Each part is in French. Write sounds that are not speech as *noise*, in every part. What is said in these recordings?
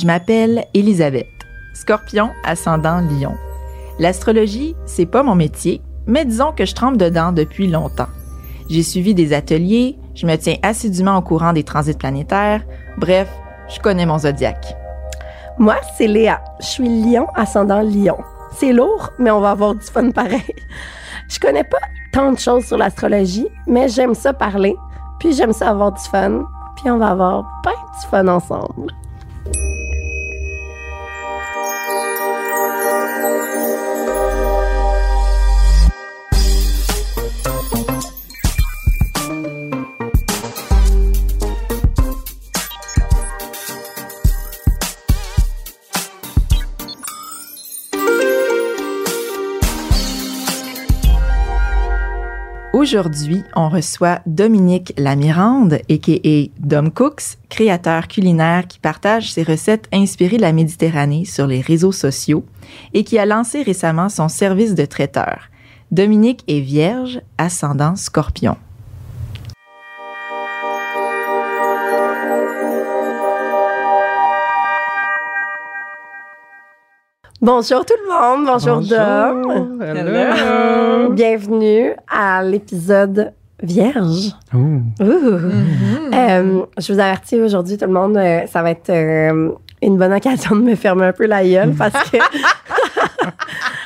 Je m'appelle Elisabeth, scorpion ascendant lion. L'astrologie, c'est pas mon métier, mais disons que je trempe dedans depuis longtemps. J'ai suivi des ateliers, je me tiens assidûment au courant des transits planétaires, bref, je connais mon zodiaque. Moi, c'est Léa. Je suis lion ascendant lion. C'est lourd, mais on va avoir du fun pareil. Je connais pas tant de choses sur l'astrologie, mais j'aime ça parler, puis j'aime ça avoir du fun, puis on va avoir plein de fun ensemble. Aujourd'hui, on reçoit Dominique Lamirande, a.k.a. Dom Cooks, créateur culinaire qui partage ses recettes inspirées de la Méditerranée sur les réseaux sociaux et qui a lancé récemment son service de traiteur. Dominique est vierge, ascendant scorpion. Bonjour tout le monde, bonjour, Dom. Hello. Bienvenue à l'épisode Vierge. Ouh. Euh, je vous avertis aujourd'hui, tout le monde, euh, ça va être euh, une bonne occasion de me fermer un peu la gueule parce que *laughs*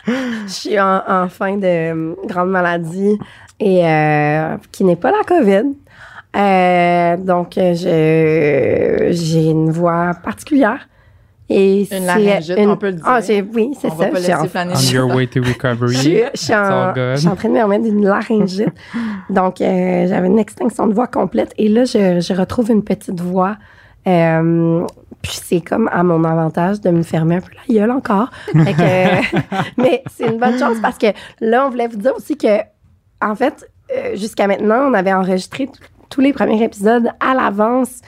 *laughs* je suis en, en fin de grande maladie et euh, qui n'est pas la COVID. Euh, donc, je, j'ai une voix particulière. Et Une c'est laryngite, on peut le dire. Ah, j'ai- oui, c'est On ça. va pas je suis en- laisser planer. On your way to je, recovery. suis- je suis en, je suis en train de me remettre d'une laryngite. Donc, euh, j'avais une extinction de voix complète. Et là, je, je retrouve une petite voix. Euh, puis c'est comme à mon avantage de me fermer un peu la gueule encore. Fait que, *laughs* mais c'est une bonne chose parce que là, on voulait vous dire aussi que, en fait, euh, jusqu'à maintenant, on avait enregistré t- tous les premiers épisodes à l'avance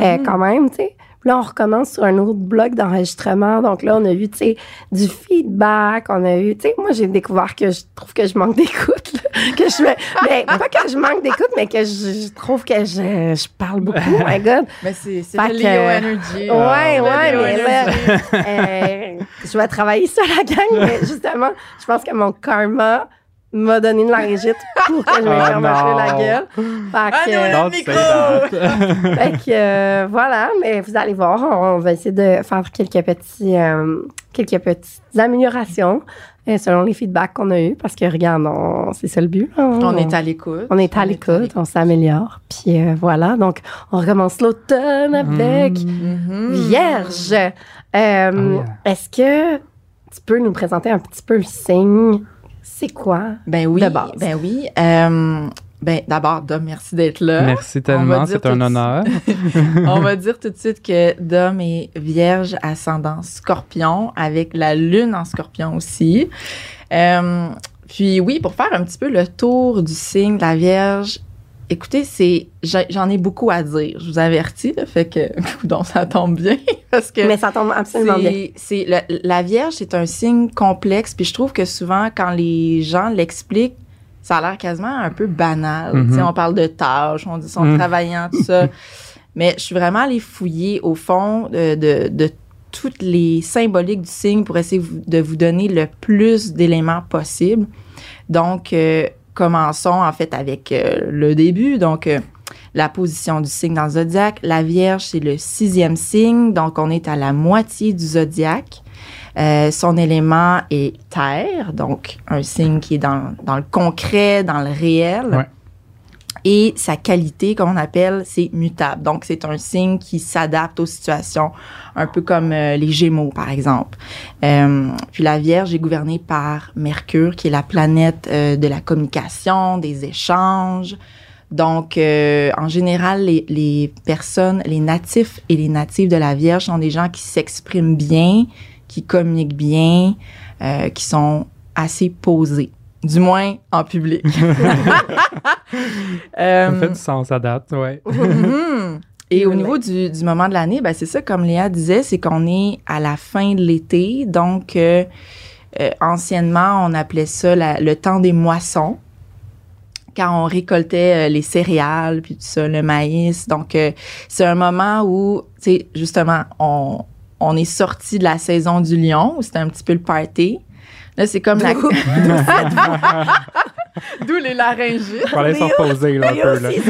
euh, quand même, tu sais. Puis Là, on recommence sur un autre bloc d'enregistrement. Donc là, on a eu, tu sais, du feedback. On a eu, tu sais, moi, j'ai découvert que je trouve que je manque d'écoute. là. *laughs* Que je mais pas que je manque d'écoute, mais que je, je trouve que je, je parle beaucoup. Oh my God. Mais c'est le Leo Energy. Ouais, Le ouais, mais là, euh, je vais travailler sur la gang, mais justement, je pense que mon karma m'a donné une laryngite pour que je me ferme un la gueule. Fait Ah que, non, le micro! that. fait que, euh, voilà, mais vous allez voir, on va essayer de faire quelques petits, euh, quelques petites améliorations euh, selon les feedbacks qu'on a eus, parce que regarde, on- c'est ça le but. hein. On est à l'écoute. on est à l'écoute, on s'améliore, puis euh, voilà. Donc, on recommence l'automne avec Mhm. Vierge. Euh, Oh, yeah. Est-ce que tu peux nous présenter un petit peu le signe? C'est quoi? Ben oui, de base. ben oui. Euh, ben d'abord, Dom, merci d'être là. Merci On va tellement, dire c'est tout un honneur. *laughs* On va dire tout de suite que Dom est vierge ascendant scorpion avec la lune en scorpion aussi. Euh, puis oui, pour faire un petit peu le tour du signe de la vierge, écoutez, c'est j'en ai beaucoup à dire. Je vous avertis, là, fait que *laughs* donc ça tombe bien *laughs* parce que Mais ça tombe absolument bien. c'est, la Vierge, c'est un signe complexe, puis je trouve que souvent, quand les gens l'expliquent, ça a l'air quasiment un peu banal. Tu sais, On parle de tâches, on dit sont Mhm. travaillants, tout ça. *laughs* Mais je suis vraiment allée fouiller au fond de, de, de toutes les symboliques du signe pour essayer de vous donner le plus d'éléments possible. Donc, euh, commençons en fait avec euh, le début. Donc, euh, la position du signe dans le zodiaque. La Vierge, c'est le sixième signe, donc on est à la moitié du zodiaque. Euh, son élément est terre, donc un signe qui est dans, dans le concret, dans le réel. Et sa qualité, comme on appelle, c'est mutable. Donc, c'est un signe qui s'adapte aux situations, un peu comme euh, les Gémeaux, par exemple. Euh, puis la Vierge est gouvernée par Mercure, qui est la planète euh, de la communication, des échanges. Donc, euh, en général, les, les personnes, les natifs et les natives de la Vierge sont des gens qui s'expriment bien, qui communiquent bien, qui sont assez posés. Du moins en public. *laughs* Euh, Ça fait du sens à date, ouais. *laughs* Mhm. Et au niveau du, du moment de l'année, ben c'est ça, comme Léa disait, c'est qu'on est à la fin de l'été. Donc, euh, euh, anciennement, on appelait ça la- le temps des moissons. Quand on récoltait euh, les céréales, puis tout ça, le maïs. Donc, euh, c'est un moment où, tu sais, justement, on, on est sorti de la saison du lion, où c'était un petit peu le party. Là, c'est comme la... D'où- *laughs* D'où les laryngites. Fallait s'en reposer, là, un peu, là. *laughs*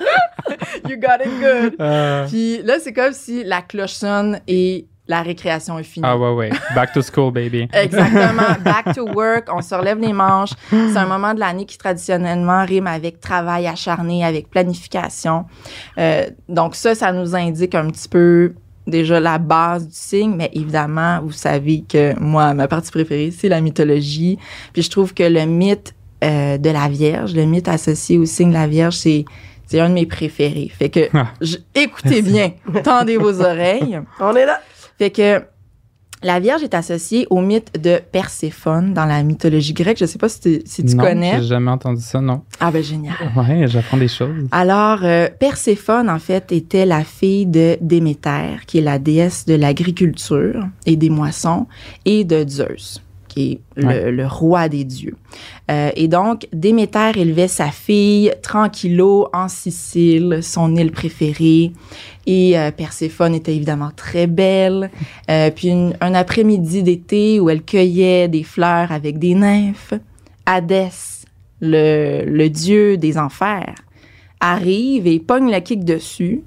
*laughs* You got it good. Euh, Puis là, c'est comme si la cloche sonne et la récréation est finie. ah, ouais, ouais. Back to school, baby. Exactement. Back to work, on se relève les manches. C'est un moment de l'année qui traditionnellement rime avec travail acharné, avec planification. Euh, donc ça, ça nous indique un petit peu déjà la base du signe, mais évidemment, vous savez que moi, ma partie préférée, c'est la mythologie. Puis je trouve que le mythe euh, de la Vierge, le mythe associé au signe de la Vierge, c'est c'est un de mes préférés. Fait que Ah. je- écoutez bien, tendez vos oreilles. *laughs* On est là. Fait que la Vierge est associée au mythe de Perséphone dans la mythologie grecque. Je sais pas si tu, si tu non, connais. j'ai jamais entendu ça, non. Ah ben génial. Ouais, j'apprends des choses. Alors, euh, Perséphone, en fait, était la fille de Déméter, qui est la déesse de l'agriculture et des moissons, et de Zeus, qui est le, Ouais. le roi des dieux. Euh, et donc, Déméter élevait sa fille tranquillo en Sicile, son île préférée. Et euh, Perséphone était évidemment très belle. Euh, puis une- un après-midi d'été où elle cueillait des fleurs avec des nymphes, Hadès, le, le dieu des enfers, arrive et pogne le kick dessus.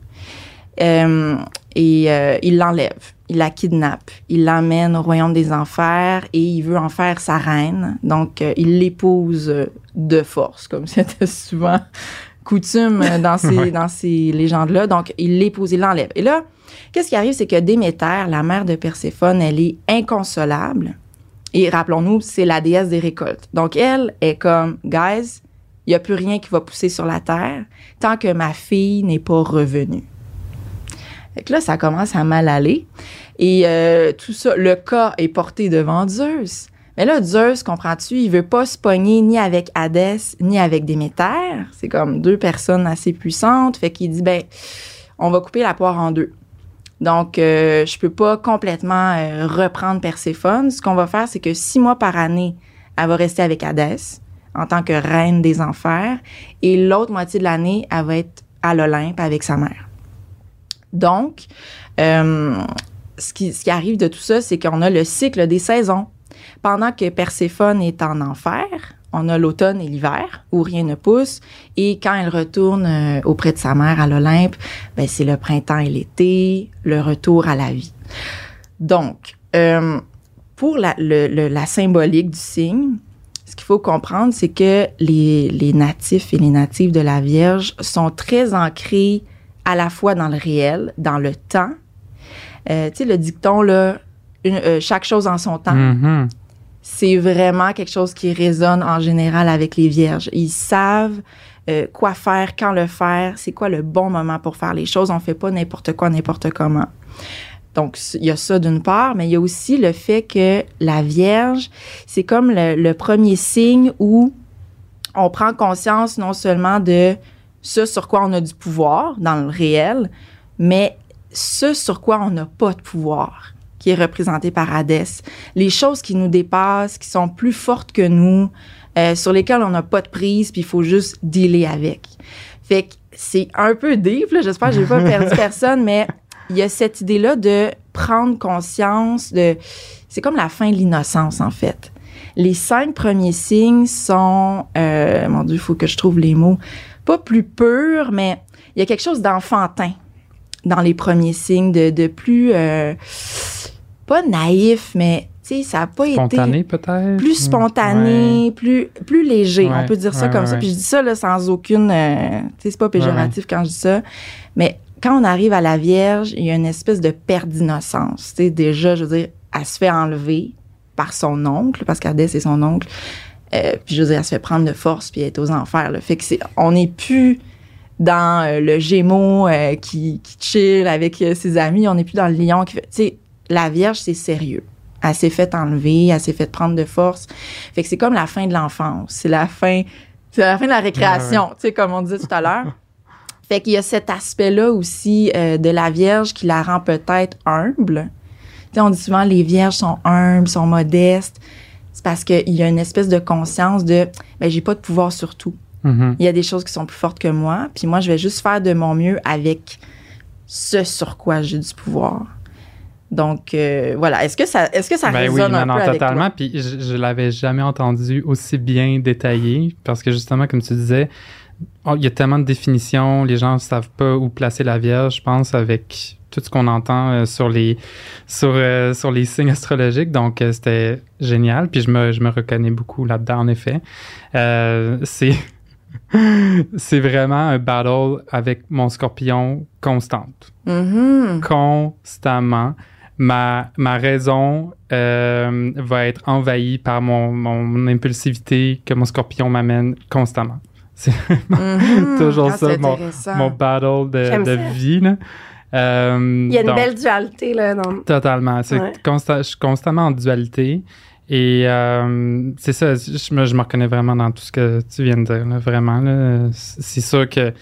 Et il l'enlève, il la kidnappe, il l'emmène au royaume des enfers et il veut en faire sa reine. Donc, euh, il l'épouse euh, de force, comme *laughs* c'était souvent coutume euh, dans ces, *laughs* Ouais. dans ces légendes-là. Donc, il l'épouse, il l'enlève. Et là, qu'est-ce qui arrive, c'est que Déméter, la mère de Perséphone, elle est inconsolable. Et rappelons-nous, c'est la déesse des récoltes. Donc, elle est comme, guys, il n'y a plus rien qui va pousser sur la terre tant que ma fille n'est pas revenue. Fait que là, ça commence à mal aller. Et euh, tout ça, le cas est porté devant Zeus. Mais là, Zeus, comprends-tu, il veut pas se pogner ni avec Hadès, ni avec Déméter. C'est comme deux personnes assez puissantes. Fait qu'il dit, ben, on va couper la poire en deux. Donc, euh, je peux pas complètement euh, reprendre Perséphone. Ce qu'on va faire, c'est que six mois par année, elle va rester avec Hadès en tant que reine des enfers. Et l'autre moitié de l'année, elle va être à l'Olympe avec sa mère. Donc, euh, ce, qui, arrive de tout ça, c'est qu'on a le cycle des saisons. Pendant que Perséphone est en enfer, on a l'automne et l'hiver où rien ne pousse. Et quand elle retourne euh, auprès de sa mère à l'Olympe, ben, c'est le printemps et l'été, le retour à la vie. Donc, euh, pour la symbolique du signe, ce qu'il faut comprendre, c'est que les, les natifs et les natives de la Vierge sont très ancrés à la fois dans le réel, dans le temps. Euh, tu sais, le dicton, là, une- euh, chaque chose en son temps Mhm. c'est vraiment quelque chose qui résonne en général avec les vierges. Ils savent euh, quoi faire, quand le faire, c'est quoi le bon moment pour faire les choses. On fait pas n'importe quoi, n'importe comment. Donc, il y a ça d'une part, mais il y a aussi le fait que la Vierge, c'est comme le, le premier signe où on prend conscience non seulement de ce sur quoi on a du pouvoir dans le réel, mais ce sur quoi on n'a pas de pouvoir, qui est représenté par Hadès. Les choses qui nous dépassent, qui sont plus fortes que nous, euh, sur lesquelles on n'a pas de prise, puis il faut juste dealer avec. Fait que c'est un peu deep. J'espère que j'ai pas perdu *laughs* personne, mais il y a cette idée-là de prendre conscience de... C'est comme la fin de l'innocence, en fait. Les cinq premiers signes sont... euh, mon Dieu, il faut que je trouve les mots. Pas plus purs, mais il y a quelque chose d'enfantin dans les premiers signes, de, de plus... euh, pas naïf, mais, tu sais, ça n'a pas été Spontané, peut-être? plus spontané, plus plus léger, Ouais, on peut dire ça ouais, comme ça. Puis je dis ça là, sans aucune, euh, tu sais, c'est pas péjoratif quand je dis ça, mais quand on arrive à la Vierge, il y a une espèce de perte d'innocence. Tu sais, déjà, je veux dire, elle se fait enlever par son oncle, parce qu'Adès c'est son oncle. Euh, puis je veux dire, elle se fait prendre de force puis elle est aux enfers. Là. Fait que c'est, on n'est plus dans euh, le Gémeaux euh, qui, qui chill avec euh, ses amis. On n'est plus dans le lion qui fait. Tu sais, la Vierge, c'est sérieux. Elle s'est fait enlever, elle s'est fait prendre de force. Fait que c'est comme la fin de l'enfance. C'est la fin, c'est la fin de la récréation, tu sais, comme on disait tout à l'heure. *laughs* Fait qu'il y a cet aspect-là aussi euh, de la Vierge qui la rend peut-être humble. Tu sais, on dit souvent les Vierges sont humbles, sont modestes. C'est parce qu'il y a une espèce de conscience de, ben, j'ai pas de pouvoir sur tout. Mhm. Il y a des choses qui sont plus fortes que moi, puis moi, je vais juste faire de mon mieux avec ce sur quoi j'ai du pouvoir. Donc, euh, voilà. Est-ce que ça, est-ce que ça Ben oui, résonne non, un non, peu avec totalement. toi? Puis je, je l'avais jamais entendu aussi bien détaillé parce que justement, comme tu disais, oh, il y a tellement de définitions, les gens ne savent pas où placer la Vierge, je pense, avec tout ce qu'on entend euh, sur les sur, euh, sur les signes astrologiques. Donc, euh, c'était génial. Puis je me, je me reconnais beaucoup là-dedans, en effet. C'est *laughs* c'est vraiment un battle avec mon scorpion constante Mhm. constamment. Ma, ma raison euh, va être envahie par mon, mon impulsivité que mon scorpion m'amène constamment. *laughs* C'est Mhm. *laughs* toujours Ah, ça, c'est mon, mon battle de, de vie. Là. Euh, Il y a une donc, belle dualité, là. Dans... Totalement. C'est Ouais. consta- je suis constamment en dualité. Et euh, c'est ça, je me, je me reconnais vraiment dans tout ce que tu viens de dire, là, vraiment. là. C'est sûr que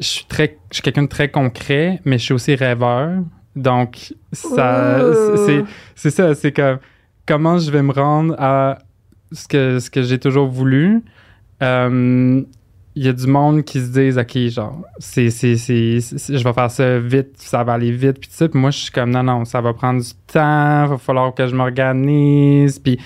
je suis, très, je suis quelqu'un de très concret, mais je suis aussi rêveur. Donc, ça, c'est c'est ça, c'est comme comment je vais me rendre à ce que, ce que j'ai toujours voulu. Euh, il y a du monde qui se disent, OK, genre, c'est, c'est, c'est, c'est- je vais faire ça vite, ça va aller vite, puis tout ça. Puis moi, je suis comme, non, non, ça va prendre du temps, va falloir que je m'organise. Puis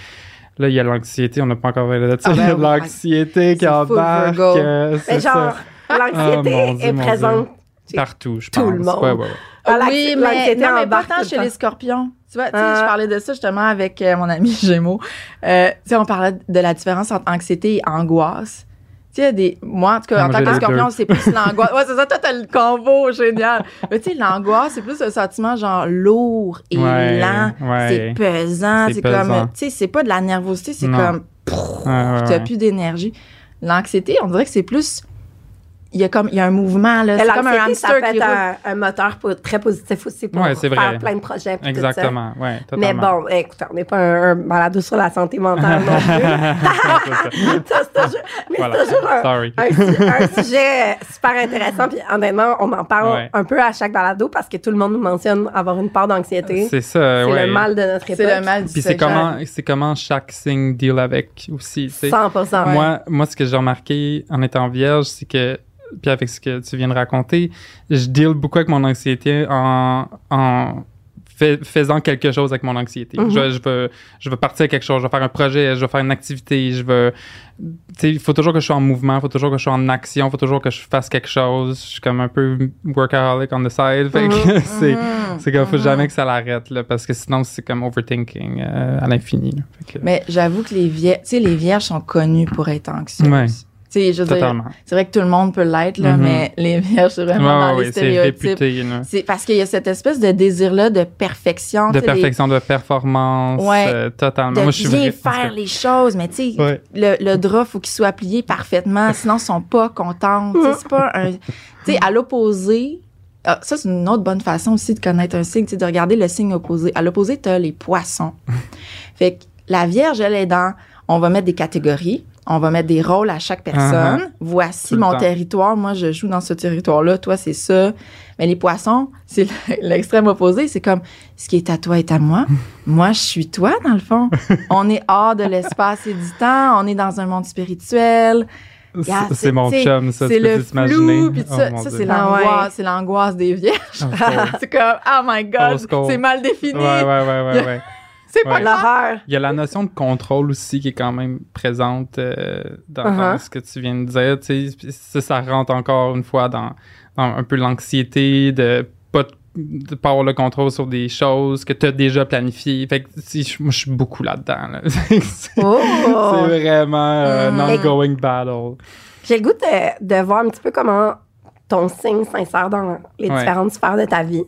là, il y a l'anxiété, on n'a pas encore parlé de ça. Ah ben il y a de oui. l'anxiété qui C'est embarque. Euh, c'est Mais genre, ça. l'anxiété Oh, Dieu, est mon présente. Partout, je tout pense. le monde. Ouais, ouais, ouais. Ah, l'anxi- oui, mais, non, mais pas embarque tant tout le chez temps. les scorpions. Tu vois, tu sais, Ah. je parlais de ça justement avec euh, mon ami Gémeaux. Euh, tu sais, on parlait de la différence entre anxiété et angoisse. Tu sais, des... moi, en tout cas, en tant que scorpion, c'est plus l'angoisse. Ouais, c'est ça, toi, t'as le combo, génial. Mais tu sais, l'angoisse, c'est plus un sentiment genre lourd et Ouais, lent. ouais. C'est pesant. C'est comme, tu sais, c'est pas de la nervosité, c'est comme, Ouais, ouais, t'as plus d'énergie. L'anxiété, on dirait que c'est plus, il y a comme, il y a un mouvement, là. C'est comme un L'anxiété, ça hamster peut qui être roule. un, un moteur très positif aussi pour Ouais, faire vrai. plein de projets. puis tout ça. Exactement, ouais, Mais bon, écoute, on n'est pas un, un balado sur la santé mentale non plus. *laughs* Ça, c'est toujours, mais Voilà. c'est toujours un, Sorry. un su- un sujet super intéressant. Puis honnêtement, on en parle Ouais. un peu à chaque balado parce que tout le monde nous mentionne avoir une part d'anxiété. C'est ça, C'est ouais. le mal de notre époque. C'est le mal du Puis c'est comment, c'est comment chaque signe deal avec aussi. tu sais. 100 Moi, moi, ce que j'ai remarqué en étant vierge, c'est que, puis avec ce que tu viens de raconter, je deal beaucoup avec mon anxiété en, en fais- faisant quelque chose avec mon anxiété. Mhm. je, je veux, je veux partir à quelque chose, je veux faire un projet, je veux faire une activité, je veux. Il faut toujours que je sois en mouvement, il faut toujours que je sois en action, il faut toujours que je fasse quelque chose. Je suis comme un peu workaholic on the side. Fait que *laughs* c'est. Mhm. C'est comme, faut jamais que ça l'arrête, là, parce que sinon, c'est comme overthinking euh, à l'infini. Mais j'avoue que les vierges, les vierges sont connues pour être anxieuses. Ouais. Sais, je c'est vrai que tout le monde peut l'être, là, Mhm. mais les vierges, c'est vraiment Ouais, dans ouais, les stéréotypes. C'est parce qu'il y a cette espèce de désir-là de perfection. De les- perfection, de performance, Ouais. euh, totalement. de Moi, je suis bien faire les choses, mais tu sais, Ouais. le, le drap, faut qu'il soit plié parfaitement, sinon ils sont pas contents. Tu sais, c'est pas un... Tu sais, à l'opposé, ah, ça, c'est une autre bonne façon aussi de connaître un signe, tu sais, de regarder le signe opposé. À l'opposé, tu as les poissons. *laughs* fait que la Vierge, elle est dans... On va mettre des catégories, on va mettre des rôles à chaque personne. Uh-huh. Voici Tout le mon temps. territoire. Moi, je joue dans ce territoire-là. Toi, c'est ça. Mais les poissons, c'est *laughs* l'extrême opposé. C'est comme ce qui est à toi est à moi. *laughs* moi, je suis toi, dans le fond. *laughs* on est hors de l'espace et du temps. On est dans un monde spirituel. C'est- mon chum, ça, C'est tu peux le t'imaginer. Oh, ça, ça c'est Ah l'angoisse. C'est l'angoisse des vierges. Cool. c'est comme, oh my God, c'est mal défini. Ouais, ouais, ouais, ouais, ouais. C'est pas Ouais. L'horreur. Il y a la notion de contrôle aussi qui est quand même présente euh, dans, Uh-huh. dans ce que tu viens de dire. Tu sais, ça, ça rentre encore une fois dans, dans un peu l'anxiété de pas de pas avoir le contrôle sur des choses que tu as déjà planifiées. Fait que je- moi, je suis beaucoup là-dedans. là. *laughs* c'est Oh! c'est vraiment euh, Mhm. un ongoing battle. J'ai le goût de, de voir un petit peu comment ton signe s'insère dans les Ouais. différentes sphères de ta vie.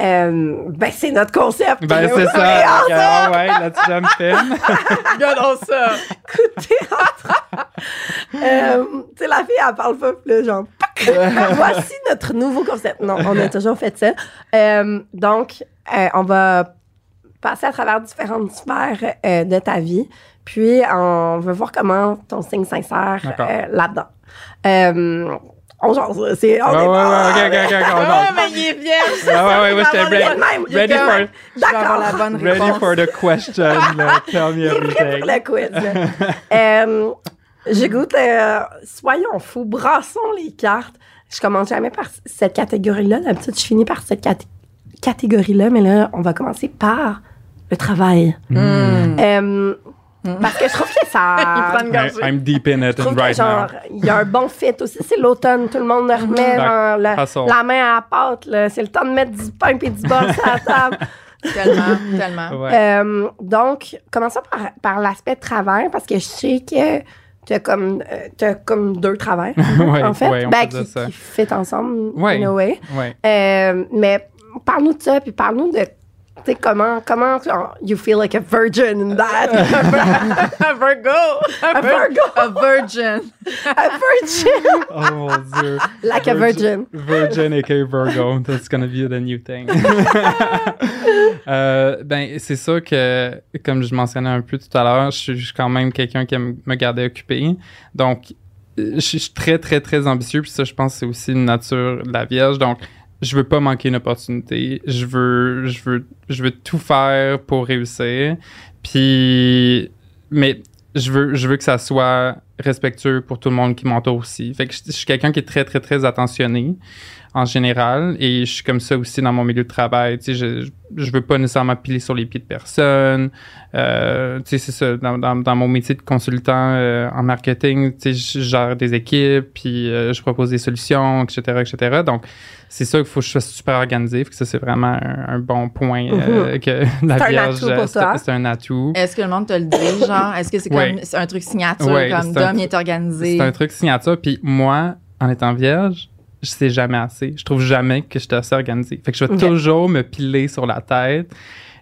Euh, ben, c'est notre concept. Ben, c'est ça. Ok, ah ouais, là-dessus, j'aime film. *laughs* Regardons ça. coup de théâtre. Euh, tu sais, la fille, elle parle pas, là, genre, *laughs* voici notre nouveau concept. Non, on a toujours fait ça. Euh, donc, euh, on va passer à travers différentes sphères euh, de ta vie, puis on veut voir comment ton signe s'insère euh, là-dedans. On jase, c'est... On Ouais, est ouais, ouais, ok, ok, ok, on Ouais, mais il est vierge. Ah ouais, ouais, ouais, j'étais ready, ready for, Je avoir la bonne ready réponse. for the question. *laughs* là. Tell me everything. le quiz. *laughs* euh, J'ai goût, euh, soyons fous, brassons les cartes. je commence jamais par cette catégorie-là. D'habitude, je finis par cette cat- catégorie-là, mais là, on va commencer par le travail. Euh, Parce que je trouve que ça. *laughs* Il prend une gorgée. I'm deep in it Je trouve que right genre, now. il y a un bon fit aussi. C'est l'automne, tout le monde remet genre, que, la, main à la pâte. C'est le temps de mettre du pain et du beurre sur la *laughs* table. Tellement, tellement. Ouais. Euh, donc, commençons par, par l'aspect travail, parce que je sais que tu as comme, euh, t'as comme deux travails, *laughs* Ouais, en fait, ouais, ben, qui, qui fit ensemble, Ouais. in a way. Ouais. Euh, mais parle-nous de ça, puis parle-nous de sais, comment, comment genre, you feel like a virgin in that? *laughs* *laughs* A Virgo! a Virgo, A virgin! a virgin, *laughs* Oh mon dieu. like a virgin. Virgin aka Virgo, that's gonna be the new thing. Euh, ben, c'est sûr que, comme je mentionnais un peu tout à l'heure, je suis quand même quelqu'un qui aime me garder occupé. Donc, je suis très, très, très ambitieux. Puis ça, je pense que c'est aussi une nature de la Vierge. Donc, je veux pas manquer une opportunité. Je veux, je veux, je veux tout faire pour réussir. Puis, mais je veux, je veux que ça soit respectueux pour tout le monde qui m'entoure aussi. Fait que je, suis quelqu'un qui est très, très, très attentionné en général et je suis comme ça aussi dans mon milieu de travail. Tu sais, je, je veux pas nécessairement piler sur les pieds de personne. Euh, tu sais, c'est ça. Dans, dans, dans mon métier de consultant euh, en marketing, tu sais, je gère des équipes puis euh, je propose des solutions, etc., etc. Donc, c'est ça qu'il faut que je sois super organisé. Fait que ça, c'est vraiment un, un bon point euh, *laughs* que la C'est un Vierge, atout pour c'est toi. c'est un atout. Est-ce que le monde te le dit, *laughs* genre? Est-ce que c'est Ouais. comme c'est un truc signature, Ouais, comme un Dom, il est organisé? C'est un truc signature. Puis moi, en étant vierge, je sais jamais assez. Je trouve jamais que je suis assez organisé. Fait que je vais toujours me piler sur la tête.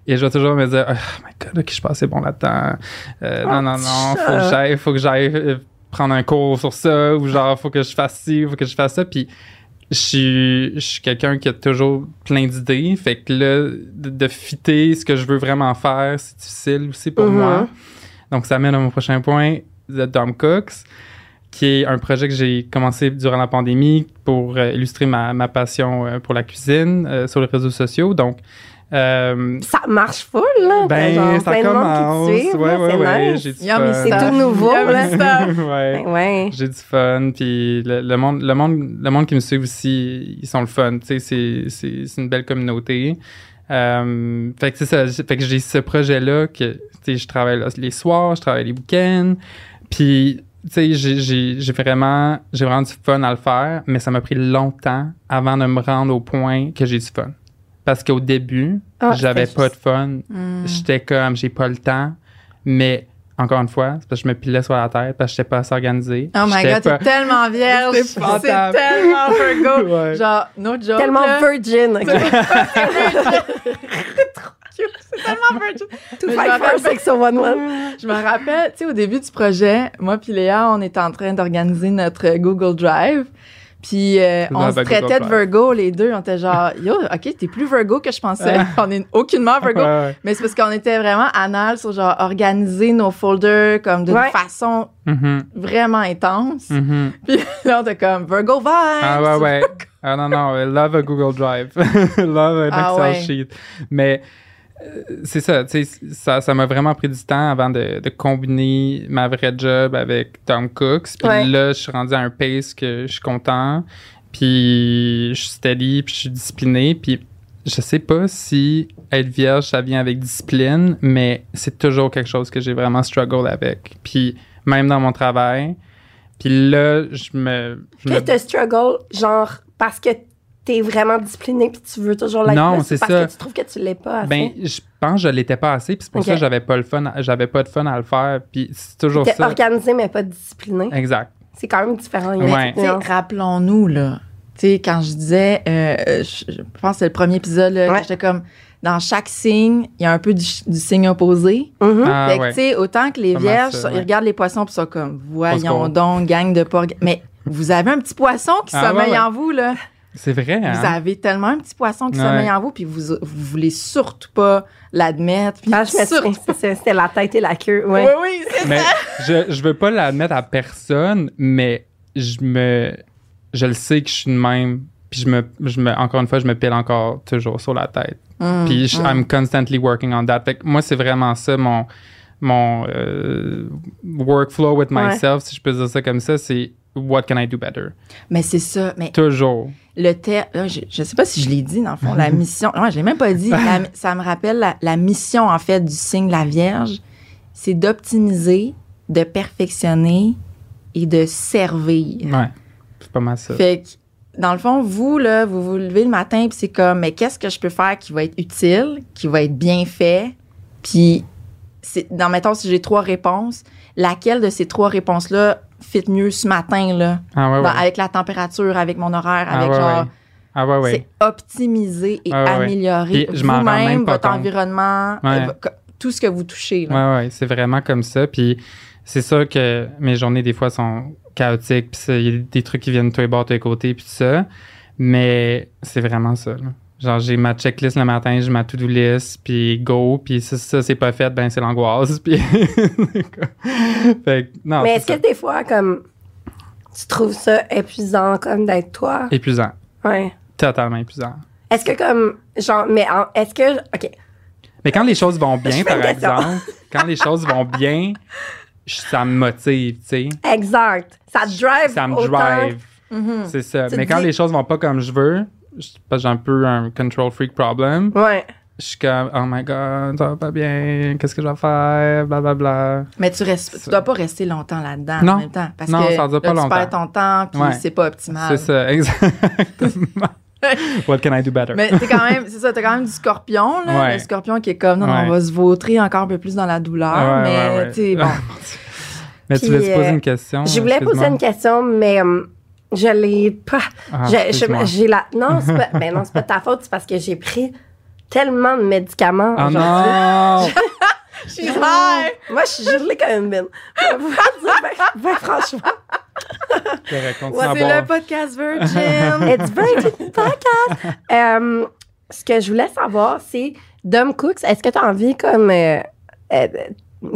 Et je vais toujours me dire, oh my god, ok, je suis pas assez bon là-dedans. Euh, Oh, non, non, non, petit faut que j'aille, faut que j'aille euh, prendre un cours sur ça, ou genre, faut que je fasse ci, faut que je fasse ça. Puis je suis, je suis quelqu'un qui a toujours plein d'idées. Fait que là, de, de fitter ce que je veux vraiment faire, c'est difficile aussi pour Mhm. moi. Donc, ça mène à mon prochain point, The Dom Cooks, qui est un projet que j'ai commencé durant la pandémie pour euh, illustrer ma, ma passion euh, pour la cuisine euh, sur les réseaux sociaux. Donc, euh, Ça marche full, là. Ben, genre ça plein de monde commence. qui te suit, ouais, ouais, ouais. nice. J'ai du fun. C'est tout nouveau, là. *laughs* ouais. Ben, ouais. J'ai du fun, puis le, le monde, le monde, le monde qui me suit aussi, ils sont le fun. Tu sais, c'est, c'est, c'est une belle communauté. Euh, fait que c'est ça. Fait que j'ai ce projet-là que, tu sais, je travaille là les soirs, je travaille les week-ends, puis tu sais, j'ai, j'ai, j'ai vraiment, j'ai vraiment du fun à le faire, mais ça m'a pris longtemps avant de me rendre au point que j'ai du fun. Parce qu'au début, Ah, j'avais pas juste- de fun. Hmm. J'étais comme, j'ai pas le temps, mais encore une fois, c'est parce que je me pilais sur la tête, parce que j'étais pas assez organisé. Oh my god, pas- t'es tellement vierge! *laughs* C'est tellement Virgo! *laughs* Ouais. Genre, no joke. Tellement là. virgin. C'est *laughs* tellement virgin. Je five four six one one. Je me rappelle, tu sais, au début du projet, moi puis Léa, on était en train d'organiser notre Google Drive. Puis euh, on se traitait de. Virgo, les deux. On était genre, yo, OK, t'es plus Virgo que je pensais. *laughs* on est aucunement Virgo. Ouais, ouais. Mais c'est parce qu'on était vraiment anal sur genre organiser nos folders comme d'une Ouais. façon Mhm, vraiment intense. mhm. *laughs* Puis là, on était comme Virgo vibes. Ah ouais, ouais. *laughs* Ah non, non, I love a Google Drive. love an Ah Excel ouais. sheet. Mais c'est ça, tu sais, ça ça m'a vraiment pris du temps avant de, de combiner ma vraie job avec Tom Cooks. Puis Ouais. là, je suis rendu à un pace que je suis content. Puis je suis steady, puis je suis discipliné. Puis je sais pas si être vierge, ça vient avec discipline, mais c'est toujours quelque chose que j'ai vraiment struggle avec. Puis même dans mon travail. Puis là, je me... je Que me- struggle, genre, parce que t'es vraiment discipliné puis tu veux toujours l'être Non, c'est parce ça. que tu trouves que tu l'es pas assez. Ben, je pense que je l'étais pas assez, puis c'est pour ça que j'avais pas le fun, j'avais pas de fun à le faire, puis c'est toujours T'es ça. organisé, mais pas discipliné. Exact. C'est quand même différent. Ouais. rappelons-nous, là. Tu sais, quand je disais, euh, je, je pense que c'est le premier épisode, là, que j'étais comme, dans chaque signe, il y a un peu du, du signe opposé. Mhm. Ah, fait que, ouais. tu sais, autant que les vierges, ça, ils regardent les poissons puis ils sont comme, voyons donc, gang de pas. Mais vous avez un petit poisson qui Ah, sommeille ouais, ouais. en vous, là. C'est vrai, hein? Vous avez tellement un petit poisson qui Ouais. sommeille en vous, puis vous, vous voulez surtout pas l'admettre. Ah, ça, c'était la tête et la queue. Ouais. Oui, oui, c'est Mais je, je veux pas l'admettre à personne, mais je me... Je le sais que je suis de même, puis je me, je me... Encore une fois, je me pile encore toujours sur la tête. Mm, Puis je- mm. I'm constantly working on that. Fait que moi, c'est vraiment ça mon, mon euh, workflow with Ouais. myself, si je peux dire ça comme ça. C'est what can I do better? Mais c'est ça. Mais Toujours. le terme, je, je sais pas si je l'ai dit, dans le fond, la *laughs* mission. Non, je l'ai même pas dit. La- ça me rappelle la, la mission, en fait, du signe de la Vierge. C'est d'optimiser, de perfectionner et de servir. Ouais. C'est pas mal ça. Fait que, dans le fond, vous, là, vous vous levez le matin, puis c'est comme, mais qu'est-ce que je peux faire qui va être utile, qui va être bien fait? Puis, dans, mettons, si j'ai trois réponses, laquelle de ces trois réponses-là fit mieux ce matin, là? Ah ouais, Dans- ouais. avec la température, avec mon horaire, Ah avec ouais, genre. Ah. C'est optimiser et améliorer vous-même, votre environnement, euh, tout ce que vous touchez. là. Ouais, ouais, c'est vraiment comme ça. Puis c'est sûr que mes journées, des fois, sont chaotiques. Puis il y a des trucs qui viennent de tous les bords, tous les côtés, puis tout ça. Mais c'est vraiment ça. là. Genre, j'ai ma checklist le matin, j'ai ma to-do list, puis go. Puis si ça, c'est pas fait, ben c'est l'angoisse. *laughs* Puis. *laughs* fait que, non, Mais est-ce que des fois, comme, tu trouves ça épuisant, comme d'être toi? Épuisant. Ouais. Totalement épuisant. Est-ce que, comme, genre, mais en- est-ce que, OK. Mais quand les choses vont *laughs* bien, par exemple, quand les choses vont bien, ça me motive, tu sais. Exact. Ça te drive. ça me drive. Mhm. C'est ça. Tu Mais quand dis- les choses vont pas comme je veux, parce que j'ai un peu un control freak problem, Ouais. je suis comme, oh my god, ça va pas bien, qu'est-ce que je vais faire, blablabla. Bla, bla. Mais tu restes, tu dois pas rester longtemps là-dedans Non. en même temps. Parce Non, que ça dure là, pas tu longtemps. perds ton temps, puis Ouais. c'est pas optimal. C'est ça, *laughs* exactement. *laughs* What can I do better? Mais t'es quand même, c'est ça, t'as quand même du scorpion, là. Ouais. Le scorpion qui est comme, non, non, Ouais. on va se vautrer encore un peu plus dans la douleur. Ouais, mais, ouais, ouais. tu sais, bon. *laughs* Mais tu voulais te poser euh, une question? Je voulais poser une question, mais hum, je l'ai pas. Ah, Je- je- j'ai la. Non, c'est pas. *laughs* ben non, c'est pas ta faute, c'est parce que j'ai pris tellement de médicaments. Oh aujourd'hui. non! *laughs* She's high! *laughs* Moi, je suis gelée comme une bine. Je ben, franchement. Ouais, c'est le podcast Virgin. It's very podcast. Euh, ce que je voulais savoir, c'est Dom Cooks, est-ce que tu as envie comme. euh, euh,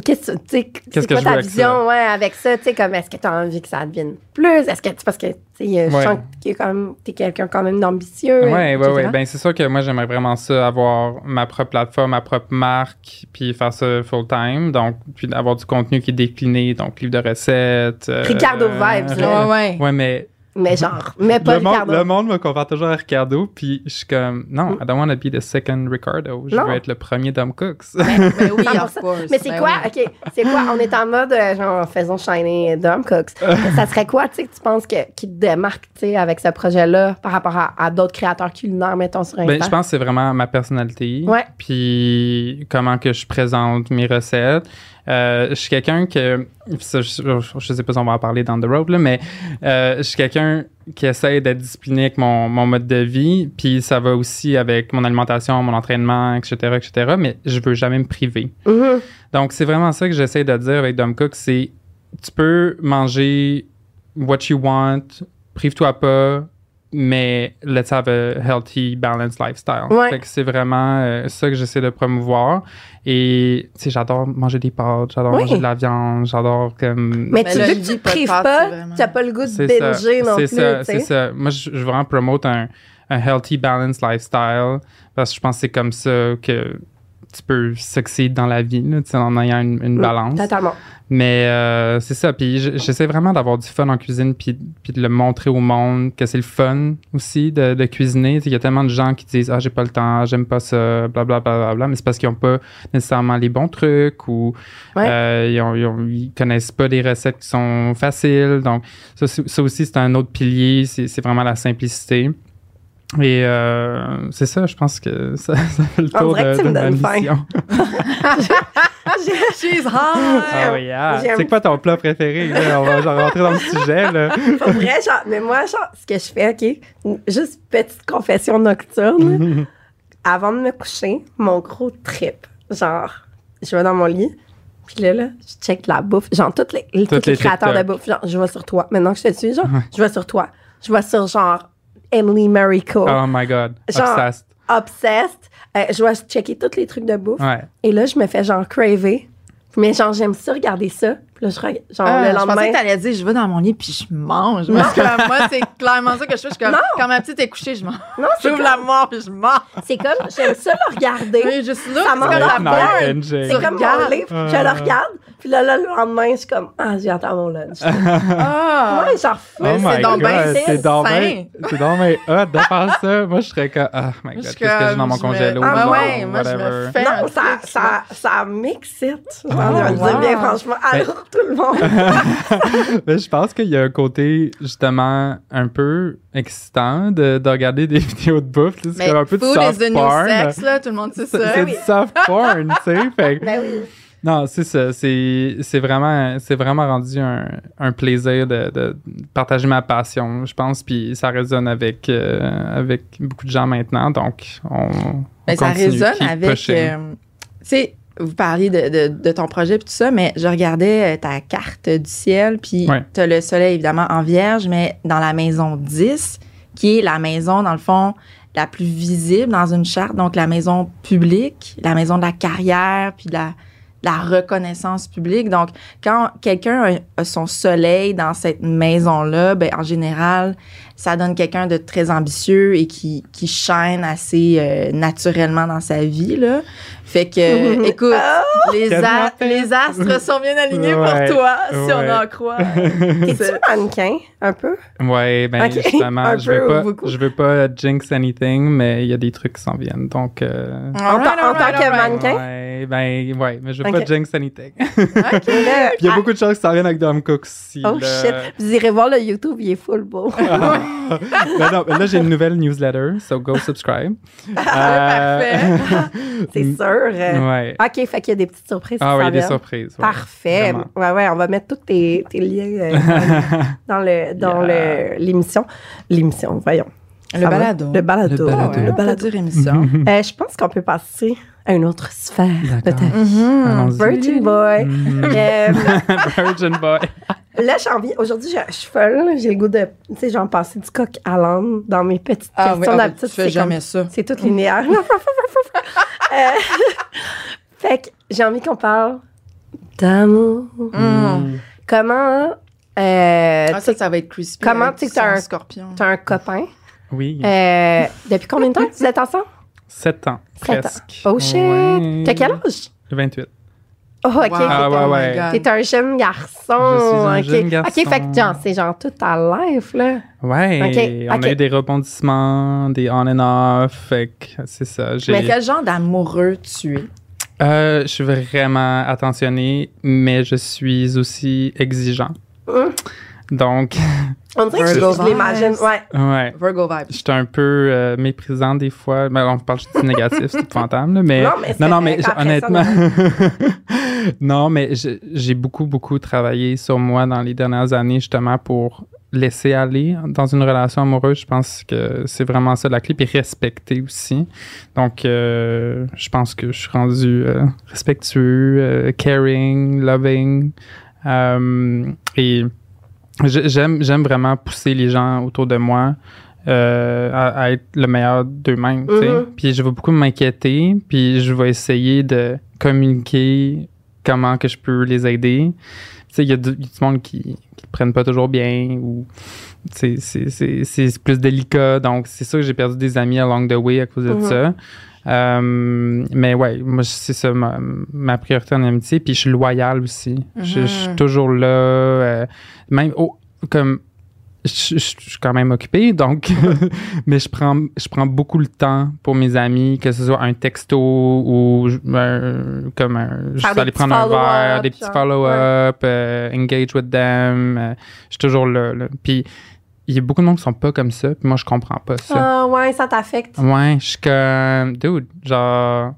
Qu'est-ce que tu sais, Qu'est-ce c'est que ta avec vision? ouais, avec ça? Tu sais, comme, est-ce que tu as envie que ça devienne plus? Est-ce que, tu- parce que, tu sais, euh, je Ouais. sens que même- t'es quelqu'un quand même d'ambitieux. Ouais, ouais, etc. ouais. Ben, c'est sûr que moi, j'aimerais vraiment ça, avoir ma propre plateforme, ma propre marque, puis faire ça full-time. Donc, puis avoir du contenu qui est décliné, donc livre de recettes. euh, Ricardo Vibes, là. ouais, ouais. Ouais, mais Mais genre, mais pas le, monde, Ricardo. le monde me compare toujours à Ricardo, puis je suis comme, non, I don't want to be the second Ricardo. Je Non. veux être le premier Dom Cooks. Mais *laughs* oui, 100%. of course. Mais c'est Ben quoi, oui. OK, c'est quoi, on est en mode, euh, genre, faisons shiner Dom Cooks. *laughs* ça serait quoi, tu sais, que tu penses que, qui te démarque, tu sais, avec ce projet-là par rapport à, à d'autres créateurs culinaires, mettons, sur Insta? Ben, je pense que c'est vraiment ma personnalité. Ouais. Puis comment que je présente mes recettes. Euh, je suis quelqu'un que, ça, je, je sais pas si on va en parler dans The Road, là, mais euh, je suis quelqu'un qui essaie d'être discipliné avec mon, mon mode de vie. Puis ça va aussi avec mon alimentation, mon entraînement, etc., etc. Mais je veux jamais me priver. Mhm. Donc, c'est vraiment ça que j'essaie de dire avec Dom Cook, c'est tu peux manger what you want, prive-toi pas, mais let's have a healthy, balanced lifestyle. Ouais. Fait que c'est vraiment euh, ça que j'essaie de promouvoir. Et, tu sais, j'adore manger des pâtes, j'adore Oui. manger de la viande, j'adore comme... Mais, Mais tu là, veux que tu te prives pas, vraiment- tu n'as pas le goût de ça, binger non c'est plus, ça, tu c'est sais. ça. Moi, je, je veux vraiment promote un, un healthy, balanced lifestyle parce que je pense que c'est comme ça que tu peux succéder dans la vie, là, en ayant une, une Mm, balance. Totalement. Mais euh, c'est ça. Puis j'essaie vraiment d'avoir du fun en cuisine, puis, puis de le montrer au monde que c'est le fun aussi de, de cuisiner. Il y a tellement de gens qui disent Ah, j'ai pas le temps, j'aime pas ça, blablabla. Bla, bla, bla. Mais c'est parce qu'ils ont pas nécessairement les bons trucs ou Ouais. euh, ils, ont- ils ont- ils connaissent pas des recettes qui sont faciles. Donc, ça, ça aussi, c'est un autre pilier. C'est vraiment la simplicité. Et euh, c'est ça, je pense que ça, *laughs* ça fait le On tour de, que tu me ma donnes faim. mission. *laughs* She's high! Ah oui, ah. J'aime- C'est quoi ton plat préféré? là? On va genre rentrer dans le sujet. Là. Pour vrai, genre, mais moi, genre, ce que je fais, OK, juste petite confession nocturne. Avant de me coucher, mon gros trip, genre, je vais dans mon lit, puis là, là, je check la bouffe, genre, tous les, Toutes les les créateurs de bouffe, genre, je vais sur toi. Maintenant que je te suis, genre, je vais sur toi. Je vais sur, genre, Emily Marico, Oh my God. Genre- Obsessed. Obsessed. Euh, je vais checker tous les trucs de bouffe. Ouais. Et là, je me fais, genre, craver. Mais, genre, j'aime ça, regarder ça. Puis là, je regarde, genre, Ah, le je pensais lendemain. que t'allais dire, je vais dans mon lit puis je mange. Parce que moi, c'est clairement ça que je fais. Je suis comme, quand ma petite est couchée, je mange. Non, c'est J'ouvre comme, la mort puis je mange. c'est comme, j'aime ça le regarder. Oui, juste là, Ça m'endort la. NJ. C'est comme mon livre, je Euh. le regarde, Puis là, là, le lendemain, je suis comme, ah, j'ai attendu mon lunch. *laughs* Ah! ouais, genre, Oh Mais c'est donc bien c'est donc bien, c'est donc bien hot de faire ça. Moi, je serais comme, oh my god, qu'est-ce que j'ai dans mon congélo? Ah, Ah ouais, moi, je me fais non, ça, truc, ça, ça m'excite. Ah, je vais le dire bien franchement. Alors, tout le monde. Mais *laughs* je pense qu'il y a un côté, justement, un peu excitant de, de regarder des *laughs* vidéos de bouffe. C'est comme un peu de soft is the new porn. sex, là, tout le monde sait *laughs* C'est ça. c'est du soft porn, tu sais. Fait Ben oui. Non, c'est ça. C'est c'est vraiment, c'est vraiment rendu un, un plaisir de, de partager ma passion, je pense. Puis ça résonne avec, euh, avec beaucoup de gens maintenant. Donc, on. on Mais ça continue, résonne avec. euh, tu sais, vous parliez de, de, de ton projet puis tout ça, mais je regardais euh, ta carte du ciel, puis Ouais. tu as le soleil évidemment en vierge, mais dans la maison 10, qui est la maison, dans le fond, la plus visible dans une charte, donc la maison publique, la maison de la carrière, puis de la, de la reconnaissance publique. Donc, quand quelqu'un a, son soleil dans cette maison-là, ben, en général, ça donne quelqu'un de très ambitieux et qui, qui shine assez euh, naturellement dans sa vie. Là. Fait que, *laughs* écoute, les, Quasiment a- fait. les astres sont bien alignés Ouais, pour toi, si ouais. on en croit. *laughs* T'es-tu mannequin, un peu? Ouais, ben Ok, justement, un je veux pas, beaucoup? je veux pas jinx anything, mais il y a des trucs qui s'en viennent. Donc, euh, En, tant- en tant que mannequin? ouais, ben ouais, mais je veux Ok. pas jinx anything. OK. *laughs* Il y a ah, beaucoup de choses qui s'en viennent avec Dom Cook aussi. Oh là. shit. Vous irez voir le YouTube, il est full beau. Ah. ben non, mais là j'ai une nouvelle newsletter, so go subscribe. parfait. C'est sûr. Euh. Ouais. OK, fait qu'il y a des petites surprises. Ah oui, des viennent. surprises. ouais. Parfait. Vraiment. Ouais, ouais, on va mettre tous tes, tes liens euh, dans, *laughs* dans le dans Yeah. le l'émission. L'émission, voyons. Le balado. Le balado. Le balado. Le balado. émission. *laughs* Euh, je pense qu'on peut passer à une autre sphère de ta D'accord. vie. Mhm. Allons-y. Virgin Boy. Mhm. Euh, *laughs* Virgin Boy. Là, j'ai envie. Aujourd'hui, je, suis folle. J'ai le goût de, tu sais, j'en passer du coq à l'âne dans mes petites Ah oui, questions. ah D'habitude, tu fais c'est jamais comme- ça. C'est tout linéaire. *laughs* Euh, *laughs* fait que j'ai envie qu'on parle d'amour. Mm. Comment euh, Ah, ça, ça va être crispy. Comment avec tu sais que son t'as un- scorpion? t'as un copain? Oui. Euh, depuis combien de temps que *laughs* vous êtes ensemble? 7 ans, Sept presque. Oh shit! Ouais. T'as quel âge? 28. Oh, ok. Wow. Ah, ouais, un- ouais. God. T'es un jeune garçon. Je suis un ok. jeune garçon. Ok, fait que genre, c'est genre toute ta life, là. Ouais, Ok, on a eu des rebondissements, des on and off, fait que c'est ça. j'ai- Mais quel genre d'amoureux tu es? Euh, je suis vraiment attentionné, mais je suis aussi exigeant. Hum. Donc, *laughs* On dirait que je, Virgo je l'imagine. Ouais. ouais. Virgo vibes. Je suis un peu euh, méprisant des fois. Ben, on parle juste du négatif, c'est épouvantable. là, Mais, Non, mais c'est non, non, mais honnêtement. *laughs* non, mais j'ai beaucoup, beaucoup travaillé sur moi dans les dernières années, justement, pour laisser aller dans une relation amoureuse. Je pense que c'est vraiment ça la clé. Puis respecter aussi. Donc, euh, je pense que je suis rendu euh, respectueux, euh, caring, loving. Euh, et j'aime, j'aime vraiment pousser les gens autour de moi euh, à, à être le meilleur d'eux-mêmes. Mhm. Puis je vais beaucoup m'inquiéter, puis je vais essayer de communiquer comment que je peux les aider. Il y, a du monde qui ne prennent pas toujours bien ou sais, c'est- c'est c'est plus délicat. Donc, c'est sûr que j'ai perdu des amis along the way à cause de Mhm. ça. Euh, mais ouais, moi, c'est ça ma, ma priorité en amitié. Puis je suis loyal aussi. je, je suis Mhm. toujours là. euh, même au- comme je, je- je suis quand même occupé, donc, *laughs* mais je prends, je prends beaucoup le temps pour mes amis, que ce soit un texto ou je- un- comme un, juste des aller petits prendre un verre, des petits follow-up, euh, engage with them. euh, je suis toujours là. là. Puis il y a beaucoup de monde qui sont pas comme ça, puis moi je comprends pas ça. Ah, ouais, ça t'affecte. Ouais, je suis comme, dude, genre,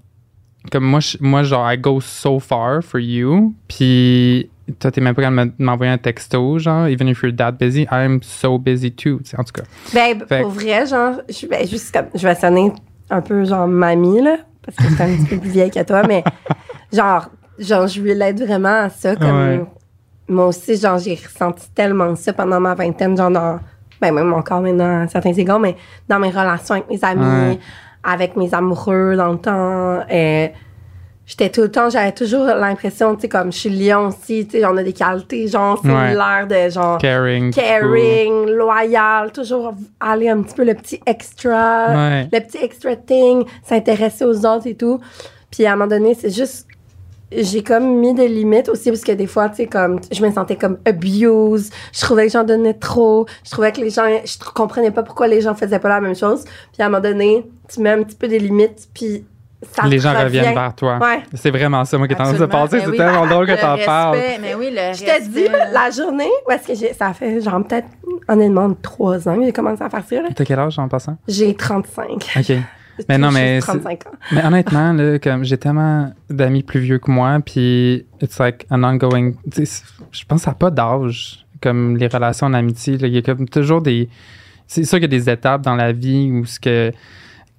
comme moi, je- moi, genre, I go so far for you, puis toi, t'es même pas capable de m'envoyer un texto, genre, even if you're that busy, I'm so busy too, tu sais, en tout cas. Ben, Fait- pour vrai, genre, je, suis- ben, juste comme, je vais sonner un peu genre mamie, là, parce que je suis un petit peu plus vieille que toi, mais *laughs* genre, genre, je lui l'aide vraiment à ça. Comme, Ouais. Moi aussi, genre, j'ai ressenti tellement ça pendant ma vingtaine, genre, dans, ben, même encore maintenant à certains égards, mais dans mes relations avec mes amis, Ouais. avec mes amoureux dans le temps. euh, J'étais tout le temps, j'avais toujours l'impression, tu sais, comme je suis lion aussi, tu sais, on a des qualités, genre, similaires de genre Caring. caring, loyal, toujours aller un petit peu le petit extra, Ouais. le petit extra thing, s'intéresser aux autres et tout. Puis à un moment donné, c'est juste, j'ai comme mis des limites aussi parce que des fois, tu sais, comme je me sentais comme abuse. Je trouvais que les gens donnaient trop. Je trouvais que les gens, je comprenais pas pourquoi les gens faisaient pas la même chose. Puis à un moment donné, tu mets un petit peu des limites, puis ça les gens revient. reviennent vers toi. Ouais. C'est vraiment ça, moi, qui est en train de se passer. Ben C'est oui, tellement drôle que t'en parles. Mais oui, le Je te dis, la journée où est-ce que j'ai, ça fait genre peut-être honnêtement trois ans que j'ai commencé à faire ça. là. T'as quel âge en passant? J'ai 35. OK. Mais non, mais juste 35 ans. Mais honnêtement, là, comme j'ai tellement d'amis plus vieux que moi, puis it's like an ongoing. Je pense n'a pas d'âge, comme les relations en amitié. là. Il y a comme toujours des. C'est sûr qu'il y a des étapes dans la vie où ce que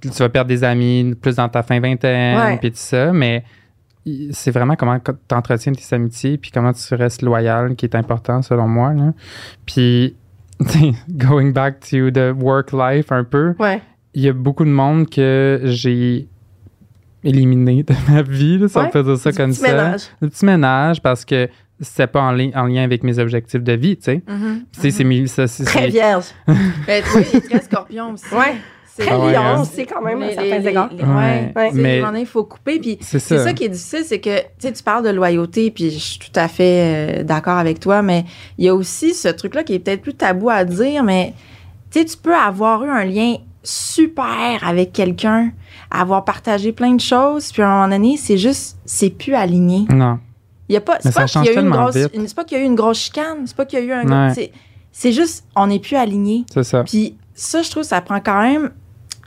tu vas perdre des amis plus dans ta fin vingtaine, puis tout ça, mais c'est vraiment comment tu entretiens tes amitiés, puis comment tu restes loyal qui est important selon moi. Là. Puis, *laughs* going back to the work life un peu, Ouais. Il y a beaucoup de monde que j'ai éliminé de *laughs* ma vie, là, si on Ouais, peut dire ça comme petit ça. ménage. Le petit ménage parce que c'était pas en, li- en lien avec mes objectifs de vie, tu sais. Tu sais, c'est mes- ça, c'est- Très vierge. *laughs* Ben, tu vois, il est très scorpion aussi. Ouais. C'est Très Ah ouais, lion aussi, quand même, à certains égards. Ouais, ouais, ouais. Mais- il faut couper. Puis c'est c'est ça. ça qui est difficile, c'est que tu sais, tu parles de loyauté, puis je suis tout à fait euh, d'accord avec toi, mais il y a aussi ce truc-là qui est peut-être plus tabou à dire, mais tu sais, tu peux avoir eu un lien super avec quelqu'un, avoir partagé plein de choses, puis à un moment donné, c'est juste, c'est plus aligné. Non. Il y a pas, c'est pas qu'il y a eu une grosse, c'est pas qu'il y a eu une grosse chicane, c'est pas qu'il y a eu un, Ouais. c'est, c'est juste, on n'est plus aligné. C'est ça. Puis ça, je trouve, ça prend quand même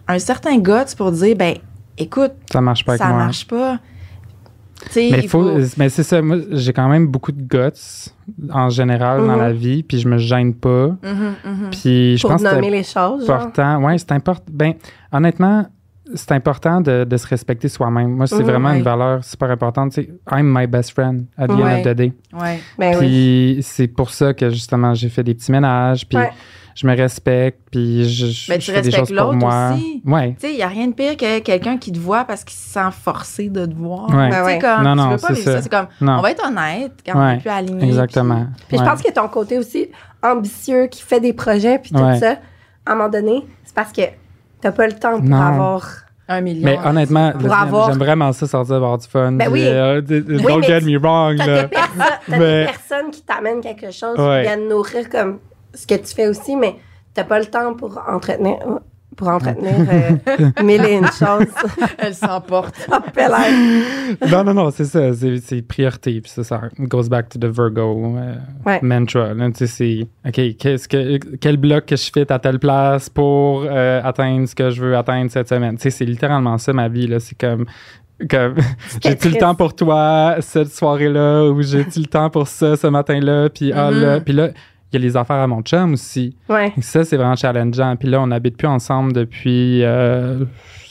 un certain guts pour dire, ben, écoute, Ça marche pas avec ça moi. marche pas. Mais, faut, faut- mais c'est ça, moi, j'ai quand même beaucoup de guts en général dans Mhm. la vie, puis je me gêne pas. Mhm, mhm. Puis je Pour pense que nommer c'est les choses. genre. important. Ouais, c'est important. Ben, honnêtement, c'est important de, de se respecter soi-même. Moi, c'est Mhm, vraiment une valeur super importante. Tu sais, I'm my best friend at the end of the day. Ouais. Ben oui. Puis c'est pour ça que justement j'ai fait des petits ménages, puis Ouais. Je me respecte, puis je, je, Ben, je tu fais des respectes choses pour l'autre moi. aussi. Ouais. Tu sais, il n'y a rien de pire que quelqu'un qui te voit parce qu'il se sent forcé de te voir. Ouais. Tu sais, Ben ouais. comme, Non, tu non, veux pas c'est vivre ça. ça. C'est comme, Non. on va être honnête quand on Ouais. est plus aligné. Exactement. Puis je Ouais. pense que ton côté aussi ambitieux, qui fait des projets, puis tout Ouais. ça, à un moment donné, c'est parce que t'as pas le temps pour Non. avoir. Un million. Mais honnêtement, avoir- j'aime vraiment ça sortir avoir du fun. Ben oui. euh, d- don't get tu- me wrong. T'as des, perso- t'as Mais- des personnes qui t'amènent quelque chose, Ouais. qui viennent nourrir comme ce que tu fais aussi, mais t'as pas le temps pour entretenir. Pour entretenir euh, mille et une choses. *laughs* Elle s'emporte. Non, non, non, c'est ça. C'est c'est priorité. Puis ça, ça goes back to the Virgo euh, Ouais. mantra. là. Tu sais, c'est OK, qu'est-ce que, quel bloc que je fit à telle place pour euh, atteindre ce que je veux atteindre cette semaine? Tu sais, c'est littéralement ça, ma vie. là. C'est comme. comme *laughs* j'ai-tu le temps pour toi cette soirée-là ou j'ai-tu le temps pour ça ce matin-là? Puis ah, Mhm. là, puis là, il y a les affaires à mon chum aussi. Ouais. Et Ça, c'est vraiment challengeant. Puis là, on n'habite plus ensemble depuis. euh,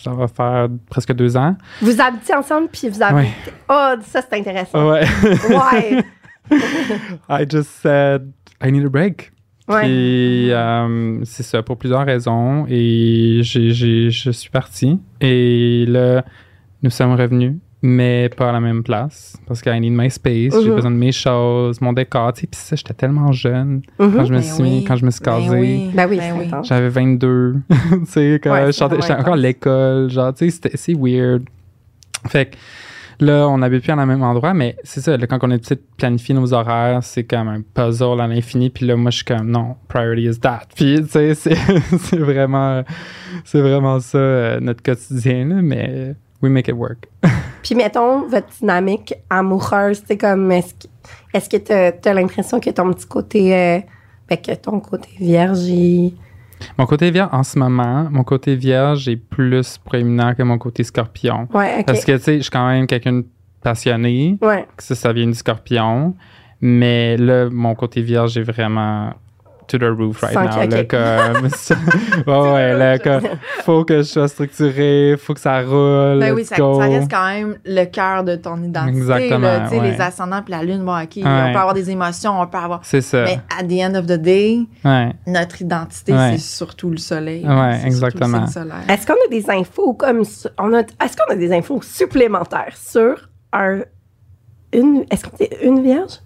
ça va faire presque deux ans. Vous habitez ensemble, puis vous. Ouais. Oh, ça, c'est intéressant. Ouais. Ouais. *laughs* I just said I need a break. Ouais. Puis euh, c'est ça pour plusieurs raisons et j'ai, j'ai- je suis parti et là nous sommes revenus mais pas à la même place parce que I need my space, j'ai Mhm. besoin de mes choses, mon décor, tu sais puis ça j'étais tellement jeune Mhm. quand je me Ben suis oui. quand je me suis casé. Ben oui. Ben oui, Ben. J'avais 22, *laughs* tu sais, quand Ouais, j'étais encore à l'école, genre, tu sais, c'était- c'est weird. Fait que là, on n'habite plus à la même endroit, mais c'est ça, là, quand on est petit, planifier nos horaires, c'est comme un puzzle à l'infini, puis là, moi, je suis comme, non, priority is that. Puis, tu sais, *laughs* c'est c'est vraiment, c'est vraiment ça, euh, notre quotidien, là, mais we make it work. *laughs* Puis mettons votre dynamique amoureuse, tu sais comme est-ce que est-ce que t'as as, l'impression que ton petit côté euh, ben, que ton côté vierge il... Mon côté vierge, en ce moment, mon côté vierge est plus proéminent que mon côté scorpion. Ouais, OK. Parce que, tu sais, je suis quand même quelqu'un de passionné, Ouais. que ça, ça vient du scorpion. Mais là, mon côté vierge est vraiment to the roof right Cinq, now. Là, comme, *laughs* ouais, ouais, là, comme, faut que je sois structuré, faut que ça roule. Ben oui, ça, reste quand même le cœur de ton identité. Exactement, là. Tu sais, ouais. Les ascendants puis la lune, bon, OK, Ouais. on peut avoir des émotions, on peut avoir... C'est ça. Mais at the end of the day, Ouais. notre identité, Ouais. c'est surtout le soleil. Ouais, exactement. Est-ce qu'on a des infos comme su- on a est-ce qu'on a des infos supplémentaires sur un une est-ce qu'on dit une vierge?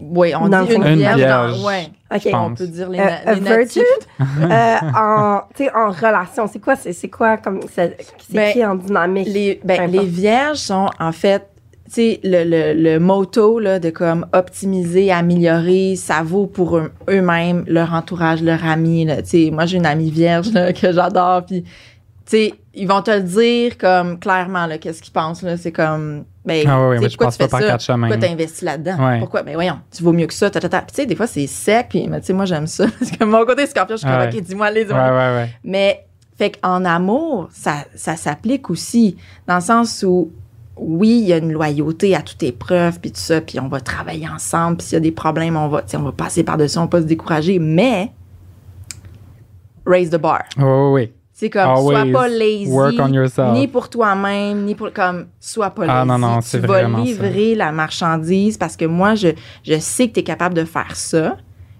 Oui, on Dans dit une fond. vierge. Une vierge. dans- ouais. OK. pense. On peut dire les, Euh, na- les virgin? natifs. *laughs* Euh, en en relation, c'est quoi c'est c'est quoi comme c'est Ben, qui en dynamique? Les, ben, les vierges sont, en fait, tu sais, le, le, le motto là, de comme optimiser, améliorer, ça vaut pour eux- eux-mêmes, leur entourage, leur ami. Là. Moi, j'ai une amie vierge là, que j'adore. Puis, sais, ils vont te le dire comme clairement, là, qu'est-ce qu'ils pensent. Là. C'est comme, ben, Ah mais je pourquoi tu fais pas ça? quatre chemins. Pourquoi tu investi là-dedans? Ouais. Pourquoi? Ben voyons, tu vaux mieux que ça. ta, ta, ta. Puis, tu sais, des fois, c'est sec. Puis, mais tu sais, moi, j'aime ça. *laughs* Parce que mon côté scorpion, je suis comme. OK, dis-moi les ouais. mais fait qu'en amour, ça, ça s'applique aussi dans le sens où oui, il y a une loyauté à toute épreuve puis tout ça, puis on va travailler ensemble, puis s'il y a des problèmes, on va on va passer par-dessus, on va pas se décourager, mais raise the bar. Ouais, ouais. C'est comme Always sois pas lazy work on yourself. ni pour toi-même, ni pour comme sois pas lazy. Ah, non, non, tu vas ça. livrer la marchandise parce que moi je je sais que tu es capable de faire ça.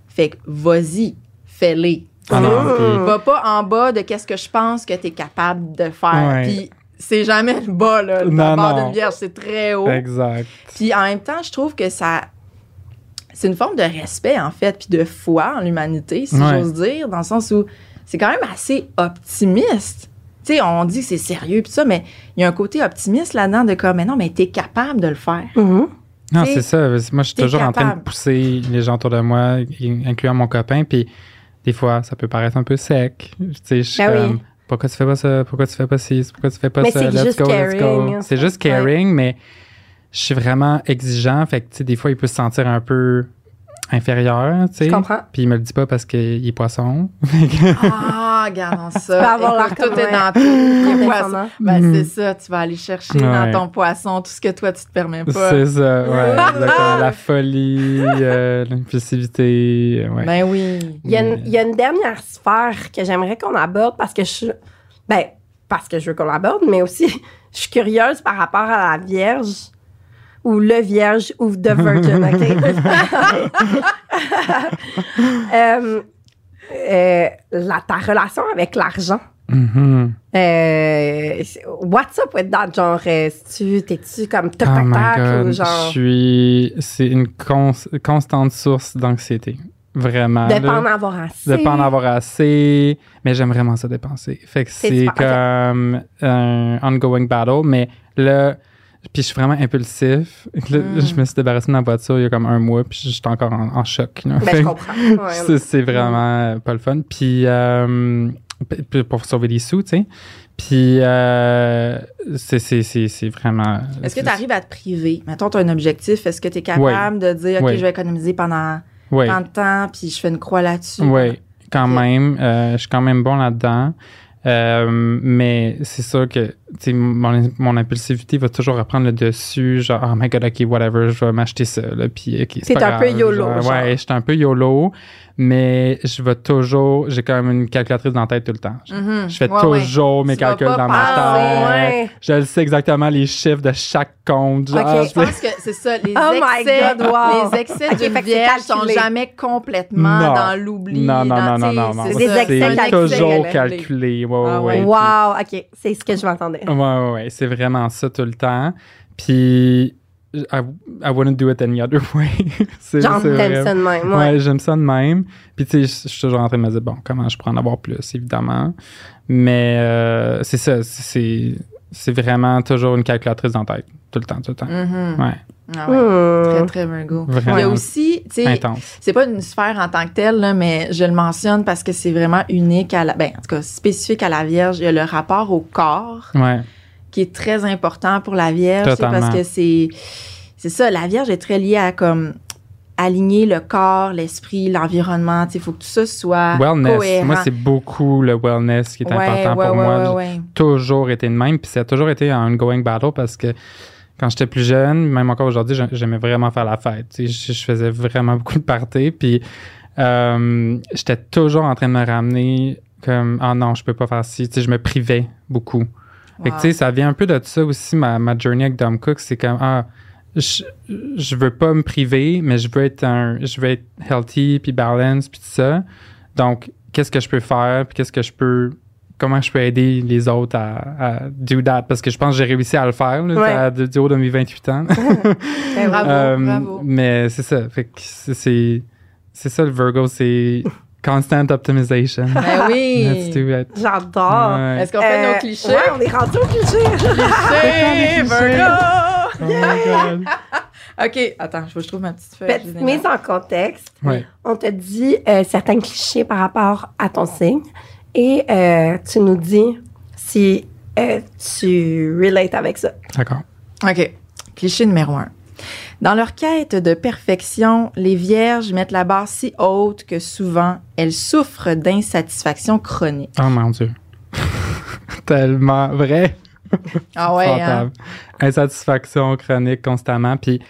Fait que vas-y, fais-les. Ah Mmh. Va pas en bas de qu'est-ce que je pense que tu es capable de faire. Ouais. Puis c'est jamais le bas, là. Le Non, bord d'une vierge, c'est très haut. Exact. Puis en même temps, je trouve que ça. C'est une forme de respect, en fait, puis de foi en l'humanité, si Ouais. j'ose dire, dans le sens où c'est quand même assez optimiste. Tu sais, on dit que c'est sérieux, puis ça, mais il y a un côté optimiste là-dedans de comme, mais non, mais t'es capable de le faire. Mhm. Non, c'est ça. Moi, je suis toujours en train de pousser les gens autour de moi, y- incluant mon copain. Puis des fois, ça peut paraître un peu sec. Tu sais, je suis Ben oui. pourquoi tu fais pas ça? Pourquoi tu fais pas ci? Pourquoi tu fais pas Mais ça? c'est Let's juste go, let's go. caring, C'est juste caring, mais je suis vraiment exigeant. Fait que, tu sais, des fois, il peut se sentir un peu inférieur, tu sais. Je comprends. Puis il me le dit pas parce qu'il est poisson. Ah, regardons ça. peux avoir l'air tout est dans poissons. Condescendant. Ben, Mm. c'est ça, tu vas aller chercher Ouais. dans ton poisson tout ce que toi, tu te permets pas. c'est ça, ouais. *laughs* exactement. La folie, euh, l'impulsivité, ouais. Ben oui. Il y, a une, il y a une dernière sphère que j'aimerais qu'on aborde parce que je. Ben, parce que je veux qu'on l'aborde, mais aussi, *laughs* je suis curieuse par rapport à la Vierge ou le Vierge ou The Virgin, OK? *laughs* *laughs* Euh, euh, la, ta relation avec l'argent. Mhm. Euh, what's up with that? Genre, tu t'es-tu comme tac, Oh tac, tac, je suis... C'est une cons- constante source d'anxiété. Vraiment. De pas en avoir assez. De pas en avoir assez. Mais j'aime vraiment ça dépenser. Fait que C'est comme un ongoing battle. Mais là, puis je suis vraiment impulsif. *laughs* Là, Mm. Je me suis débarrassé de ma voiture il y a comme un mois, puis j'étais encore en, en choc. là. Ben, je comprends. Ouais. c'est- c'est vraiment pas le fun. Puis euh, pour sauver les sous, tu sais. Puis euh, c'est- c'est c'est- c'est vraiment. Est-ce que tu arrives à te priver? Mettons, tu as un objectif. Est-ce que tu es capable de dire, OK, je vais économiser pendant tant de temps, puis je fais une croix là-dessus? Oui, quand même. Euh, je suis quand même bon là-dedans. Euh, mais c'est sûr que mon, mon impulsivité va toujours reprendre le dessus. Genre, oh my god, ok, whatever, je vais m'acheter ça. Là, puis, ok, c'est T'es un peu grave, YOLO, genre. genre. Ouais, je suis un peu YOLO, mais je vais toujours. J'ai quand même une calculatrice dans la tête tout le temps. Je- Mhm. Je fais Ouais, ouais. toujours mes Tu calculs dans ma tête. Ouais. Je sais exactement les chiffres de chaque compte. Genre, Ok, Je pense que c'est ça. Les *laughs* Oh my excès, God, wow. les excès Ok, d'une vierge sont jamais complètement Non. dans l'oubli. non, non, dans, non, non, non, non. c'est toujours calculé. Ouais, Ah ouais, ouais. ouais. Wow, OK. C'est ce que je m'attendais. Ouais, ouais, ouais, c'est vraiment ça tout le temps. Puis, I, I wouldn't do it any other *laughs* way. Genre, t'aimes ça de même. Ouais, Ouais. j'aime ça de même. Puis, tu sais, je je suis toujours en train de me dire, bon, comment je pourrais en avoir plus, évidemment. Mais euh, c'est ça, c'est c'est vraiment toujours une calculatrice en tête, tout le temps, tout le temps. Mhm. Ouais, Ah ouais. Hmm. Très, très Virgo. Vraiment. Il y a aussi, tu sais, c'est pas une sphère en tant que telle, là, mais je le mentionne parce que c'est vraiment unique à la, ben, en tout cas, spécifique à la Vierge. Il y a le rapport au corps Ouais, qui est très important pour la Vierge. Totalement. parce que c'est, c'est ça, la Vierge est très liée à comme aligner le corps, l'esprit, l'environnement. Il faut que tout ça soit wellness. cohérent. Moi, c'est beaucoup le wellness qui est Ouais, important ouais, pour ouais, moi. J'ai toujours été de même, puis ça a toujours été un ongoing battle parce que quand j'étais plus jeune, même encore aujourd'hui, j'a- j'aimais vraiment faire la fête. Je, je faisais vraiment beaucoup de parties, puis euh, j'étais toujours en train de me ramener comme « Ah non, je peux pas faire ci ». Je me privais beaucoup. Fait que, Wow. tu sais, ça vient un peu de ça aussi, ma, ma journey avec Dom Cook. C'est comme, ah, je, je veux pas me priver, mais je veux être un, je veux être healthy, puis balance, puis tout ça. Donc, qu'est-ce que je peux faire, puis qu'est-ce que je peux, comment je peux aider les autres à, à do that? Parce que je pense que j'ai réussi à le faire, là, Ouais. à- du du haut de mes 28 ans. *laughs* Ben, bravo, Euh, bravo. Mais c'est ça. Fait que c'est, c'est, ça le Virgo, c'est constant optimization. Ben Let's oui. do it. J'adore. Ouais. Est-ce qu'on fait Euh, nos clichés? Ouais, on est rendu au cliché. Clichés, *laughs* Virgo! Oh my God. *laughs* OK, attends, je, je trouve ma petite feuille. Petite mise en contexte. Ouais. On te dit euh, certains clichés par rapport à ton signe et euh, tu nous dis si euh, tu relates avec ça. D'accord. OK. Cliché numéro un. Dans leur quête de perfection, les vierges mettent la barre si haute que souvent, elles souffrent d'insatisfaction chronique. Oh mon Dieu. *laughs* Tellement vrai. *laughs* Ah ouais, hein? Insatisfaction chronique constamment. Puis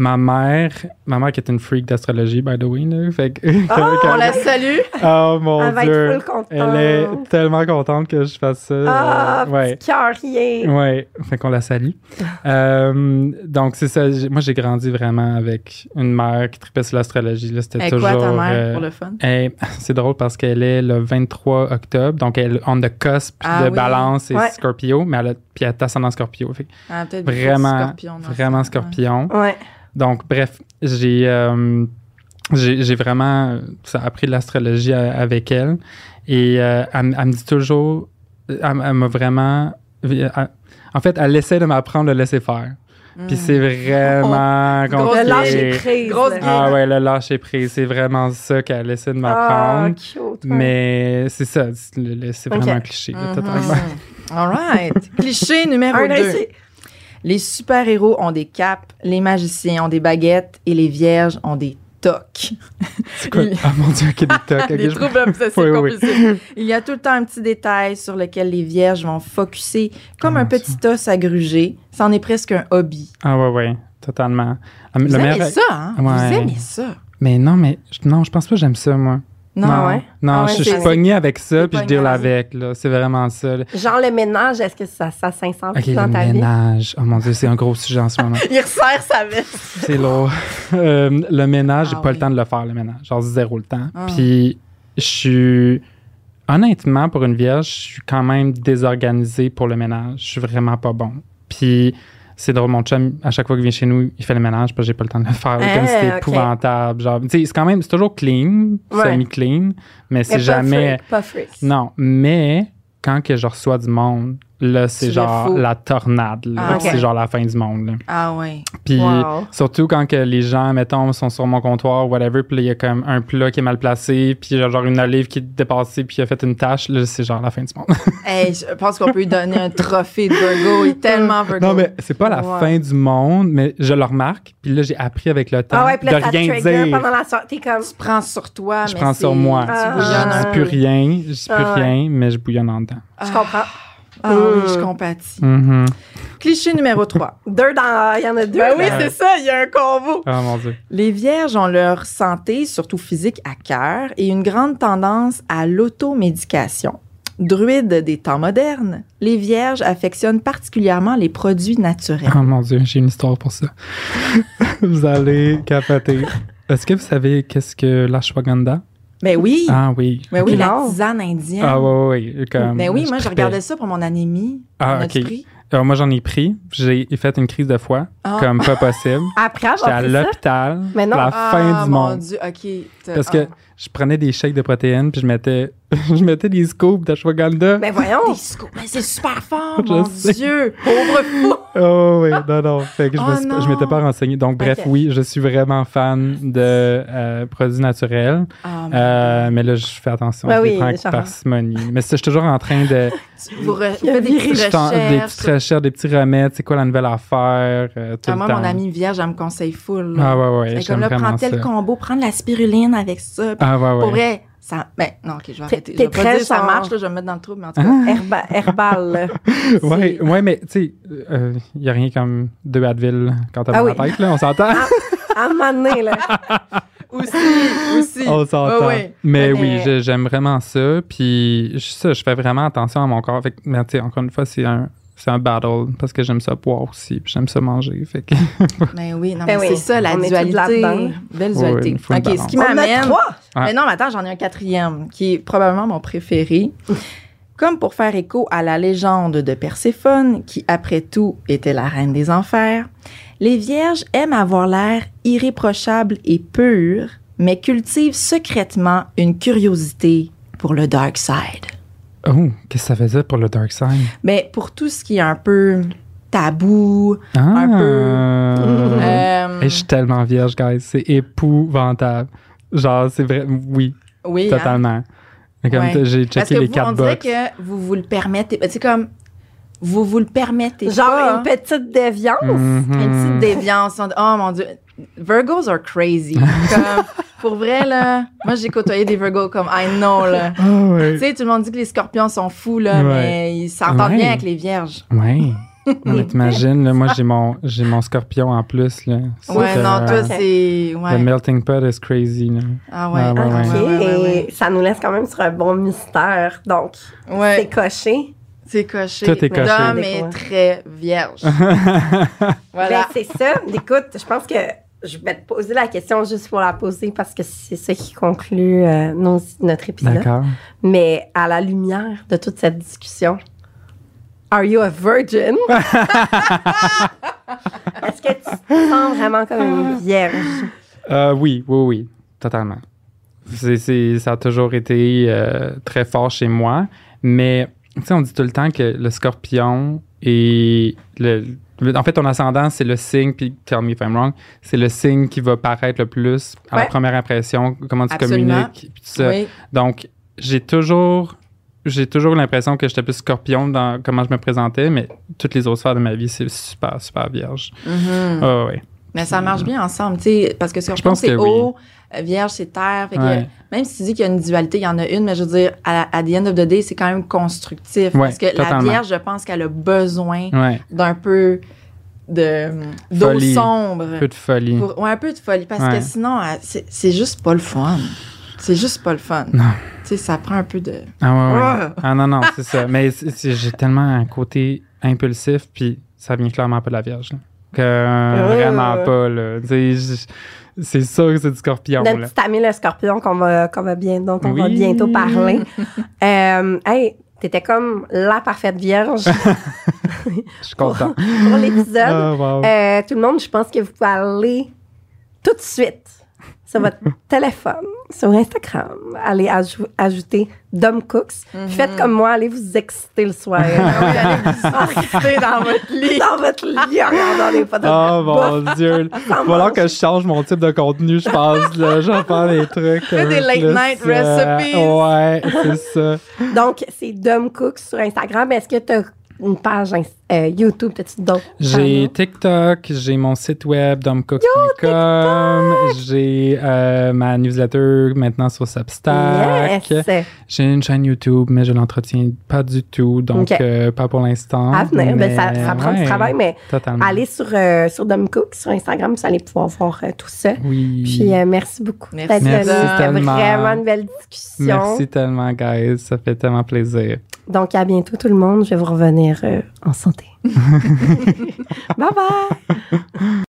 ma mère, ma mère qui est une freak d'astrologie, by the way, là, fait que- *laughs* Ah, On la salue. *laughs* Oh mon Elle va Dieu. être full contente. Elle est tellement contente que je fasse ça. Ah, Euh, ouais. cœur. Ouais, fait qu'on la salue. *laughs* Euh, donc, c'est ça. Moi, j'ai grandi vraiment avec une mère qui tripait sur l'astrologie. là. C'était Et toujours. quoi ta mère euh, pour le fun? c'est drôle parce qu'elle est le 23 octobre, donc elle est on the cusp Ah de oui. balance et Ouais. Scorpio, mais elle a, puis elle est ascendant Scorpio. Fait Ah, de vraiment, scorpions dans vraiment. Scorpion. Ouais. Donc, bref, j'ai euh, j'ai j'ai vraiment ça, appris de l'astrologie avec elle. Et euh, elle, me dit toujours, elle, m'a vraiment. elle- en fait, elle essaie de m'apprendre le laisser faire. Puis Mm. c'est vraiment Grosse compliqué. Le lâcher prise. Grosse. Ah ouais, le lâcher prise, c'est vraiment ça qu'elle essaie de Ah, m'apprendre. cute. ouais. Mais c'est ça, c'est vraiment un cliché, totalement. *laughs* All right. Cliché numéro Un 2. réussi. Les super-héros ont des capes, les magiciens ont des baguettes et les vierges ont des tocs. C'est quoi? Il- Ah mon dieu, quel TikTok. *laughs* ok, des je- troubles obsessifs Oui, oui. Il y a tout le temps un petit détail sur lequel les vierges vont focuser comme Ah, un petit os à gruger. C'en est presque un hobby. Ah ouais, ouais, totalement. Vous le aimez meilleur- ça, hein? Vous Ouais. aimez ça? Mais non, mais non, je pense pas que j'aime ça, moi. Non, ouais? Non, Ah ouais, je, suis pogné avec ça, puis je deal avec- là. C'est vraiment ça. là. Genre le ménage, est-ce que ça, ça plus dans le ta vie? ménage. Oh mon dieu, c'est un gros sujet en ce moment. *laughs* Il resserre sa veste. C'est lourd. *laughs* Euh, le ménage, j'ai Ah pas oui. le temps de le faire, le ménage. Genre zéro le temps. Ah. Puis je suis. Honnêtement, pour une vierge, je suis quand même désorganisé pour le ménage. Je suis vraiment pas bon. Puis c'est drôle, mon chum, à chaque fois qu'il vient chez nous, il fait le ménage, puis j'ai pas le temps de le faire. Ah, comme c'est ok. épouvantable. Genre, tu sais, c'est quand même, c'est toujours clean, Ouais. semi-clean, mais c'est pas jamais. freak, Pas freak. Non, mais quand que je reçois du monde, là, c'est genre la tornade. là. Ah. C'est genre la fin du monde. là. Ah ouais. Puis Wow. surtout quand que les gens, mettons, sont sur mon comptoir, whatever, puis là, il y a comme un plat qui est mal placé, puis il y a genre une olive qui est dépassée, puis il a fait une tache, là, c'est genre la fin du monde. *laughs* Hey, je pense qu'on peut lui donner un trophée de Virgo. Il est tellement Virgo. non, mais c'est pas la fin du monde, mais je le remarque, puis là, j'ai appris avec le temps Ah ouais, puis de là, ça rien dire. pendant la comme... Tu prends sur toi, Je mais prends c'est- sur moi. Ah. Je dis plus rien, je dis plus Ah rien, mais je bouillonne en dedans. Je comprends. Ah oui, je Mm. compatis. Mhm. Cliché numéro 3. Deux dans... Il y en a deux. Ben oui, c'est ça, il y a un combo. Oh mon Dieu. Les vierges ont leur santé, surtout physique, à cœur et une grande tendance à l'automédication. Druides des temps modernes, les vierges affectionnent particulièrement les produits naturels. Oh mon Dieu, j'ai une histoire pour ça. *laughs* vous allez capoter. Est-ce que vous savez qu'est-ce que l'ashwagandha? Ben oui, Ah oui. ben oui, la tisane indienne. Ah ouais, ouais, comme, ben oui, moi je regardais ça pour mon anémie. Ah, ok. pris? Alors, moi, j'en ai pris. J'ai fait une crise de foie, Ah. comme pas possible. Après J'étais à l'hôpital, Mais non. la Ah, fin du mon monde. Dieu, ok. Parce que ah. Je prenais des shakes de protéines, puis je mettais, *laughs* je mettais des scoops d'ashwagandha. ben voyons. Des scoops, mais c'est super fort, *laughs* Je mon sais. Dieu! Pauvre fou! *laughs* Oh oui, non, non. Fait que je, Oh me suis- non. je m'étais pas renseigné. Donc, bref, oui, je suis vraiment fan de euh, produits naturels. Mon Euh, mais là, je fais attention. Ouais, je les oui, prends avec parcimonie. Mais c'est- je suis toujours en train de. Vous, re- a des petites je tente des recherches. petites recherches, des petits remèdes. C'est quoi la nouvelle affaire? euh, tout Ah, le moi, temps? mon amie vierge, elle me conseille full. là. Ah ouais, ouais. Elle est j'aime comme là, prends tel combo, prends de la spiruline avec ça. Ah ouais, ouais. Pour vrai, ça. Ben, non, ok, je vais arrêter. Je t'es vais pas très dire ça marche, là, je vais me mettre dans le trouble, mais en tout cas. Ah. Herba- herbal. là. *laughs* Ouais, ouais, mais tu sais, il n'y a rien comme deux Advil quand t'as Ah mal oui. à la tête, là, on s'entend? À un moment donné, là. *laughs* Aussi, aussi. on s'entend. Ouais, ouais. Mais Mais- oui, j'aime vraiment ça. Puis ça, je fais vraiment attention à mon corps. Fait que, mais tu sais, encore une fois, c'est un, c'est un battle parce que j'aime ça boire aussi, puis j'aime ça manger. Fait que, *laughs* Ben oui, non, Ben mais oui, c'est ça, la on dualité. Belle dualité. une OK, ce qui m'amène. Ah. Mais non, mais attends, j'en ai un quatrième qui est probablement mon préféré. Comme pour faire écho à la légende de Perséphone, qui après tout était la reine des enfers, les vierges aiment avoir l'air irréprochable et pur, mais cultivent secrètement une curiosité pour le dark side. Oh, qu'est-ce que ça faisait pour le Dark Side? Mais pour tout ce qui est un peu tabou. Ah. peu. Et *laughs* Euh, je suis tellement vierge, guys. C'est épouvantable. Genre, c'est vrai. Oui, oui, hein? totalement. Comme Ouais. j'ai Parce checké que les vous, on quatre dirait box. que vous vous le permettez. C'est comme, vous vous le permettez Genre pas. une petite déviance? Mhm. Une petite déviance. On Oh mon Dieu. Virgos are crazy. *laughs* Comme, pour vrai, là, moi, j'ai côtoyé des Virgos comme I know, là. Ah ouais. Tu sais, tout le monde dit que les scorpions sont fous, là, Ouais. mais ils s'entendent Ouais. bien avec les vierges. Ouais. *laughs* Non, mais t'imagines, là, moi, j'ai mon, j'ai mon scorpion en plus, là. Ouais, non, toi, Ok. c'est. The Ouais. melting pot is crazy, là. Ah ouais. Ah ouais, OK. ouais. ouais, ouais, ouais. Ça nous laisse quand même sur un bon mystère. Donc, Ouais, c'est coché. c'est coché. Tout est coché. L'homme est très vierge. *laughs* Ben, voilà. c'est ça. Écoute, je pense que je vais te poser la question juste pour la poser parce que c'est ça qui conclut euh, nos- notre épisode. D'accord. Mais à la lumière de toute cette discussion, are you a virgin? *laughs* Est-ce que tu te sens vraiment comme une vierge? Euh, oui, oui, oui, totalement. C'est, c'est- ça a toujours été euh, très fort chez moi. Mais, tu sais, on dit tout le temps que le scorpion et le. Le- En fait, ton ascendant, c'est le signe, puis tell me if I'm wrong, c'est le signe qui va paraître le plus à la première impression, comment tu Absolument. communiques, puis tout ça. Oui. Donc, j'ai toujours, j'ai toujours l'impression que j'étais plus scorpion dans comment je me présentais, mais toutes les autres sphères de ma vie, c'est super, super vierge. Mhm. Ah ouais. Mais ça marche bien ensemble, tu sais, parce que scorpion, c'est que oui. Euh, vierge, c'est terre. Fait que Ouais. même si tu dis qu'il y a une dualité, il y en a une, mais je veux dire, à, à the end of the day, c'est quand même constructif. Ouais, parce que la vierge, je pense qu'elle a besoin Ouais. d'un peu de d'eau sombre. Un peu de folie. Pour- ouais, un peu de folie. Parce que sinon, c'est juste pas le fun. C'est juste pas le fun. Non. Tu sais, ça prend un peu de. Ah. Ah! Ah non, non, c'est ça. Mais j'ai tellement un côté impulsif, puis ça vient clairement pas de la Vierge. là. Que euh, vraiment pas, là. Tu sais, c'est sûr que c'est du scorpion, Notre là. petit ami le scorpion qu'on va, qu'on va bien, dont on va bientôt parler. *laughs* euh, hey, t'étais comme la parfaite vierge *laughs* *laughs* Je suis content. pour l'épisode. Ah, wow. Euh, tout le monde, je pense que vous pouvez aller tout de suite sur votre *laughs* téléphone, sur Instagram, ajou- ajouter Dom Cooks. Mhm. Faites comme moi, allez vous exciter le soir. *laughs* Restez dans votre *laughs* lit. dans votre lit, regardant les photos. Oh mon dieu. Il va falloir que je change mon type de contenu, je pense. Là. J'en parle des trucs. Fais un des late plus, night euh, recipes. Ouais, c'est ça. Donc, c'est Dom Cooks sur Instagram. Est-ce que tu as une page Inst- euh, YouTube? As-tu d'autres? J'ai? TikTok, j'ai mon site web domcooks.com, j'ai euh, ma newsletter maintenant sur Substack. Yes! J'ai une chaîne YouTube, mais je l'entretiens pas du tout, donc euh, pas pour l'instant. À venir. Ben, mais ça, ça prend du travail, mais Totalement. allez sur, euh, sur sur Instagram, vous allez pouvoir voir euh, tout ça. Oui. Puis euh, merci beaucoup Merci. tellement. vraiment une belle discussion. Merci tellement, guys. Ça fait tellement plaisir. Donc, à bientôt tout le monde. Je vais vous revenir euh, en santé. *laughs* 拜拜。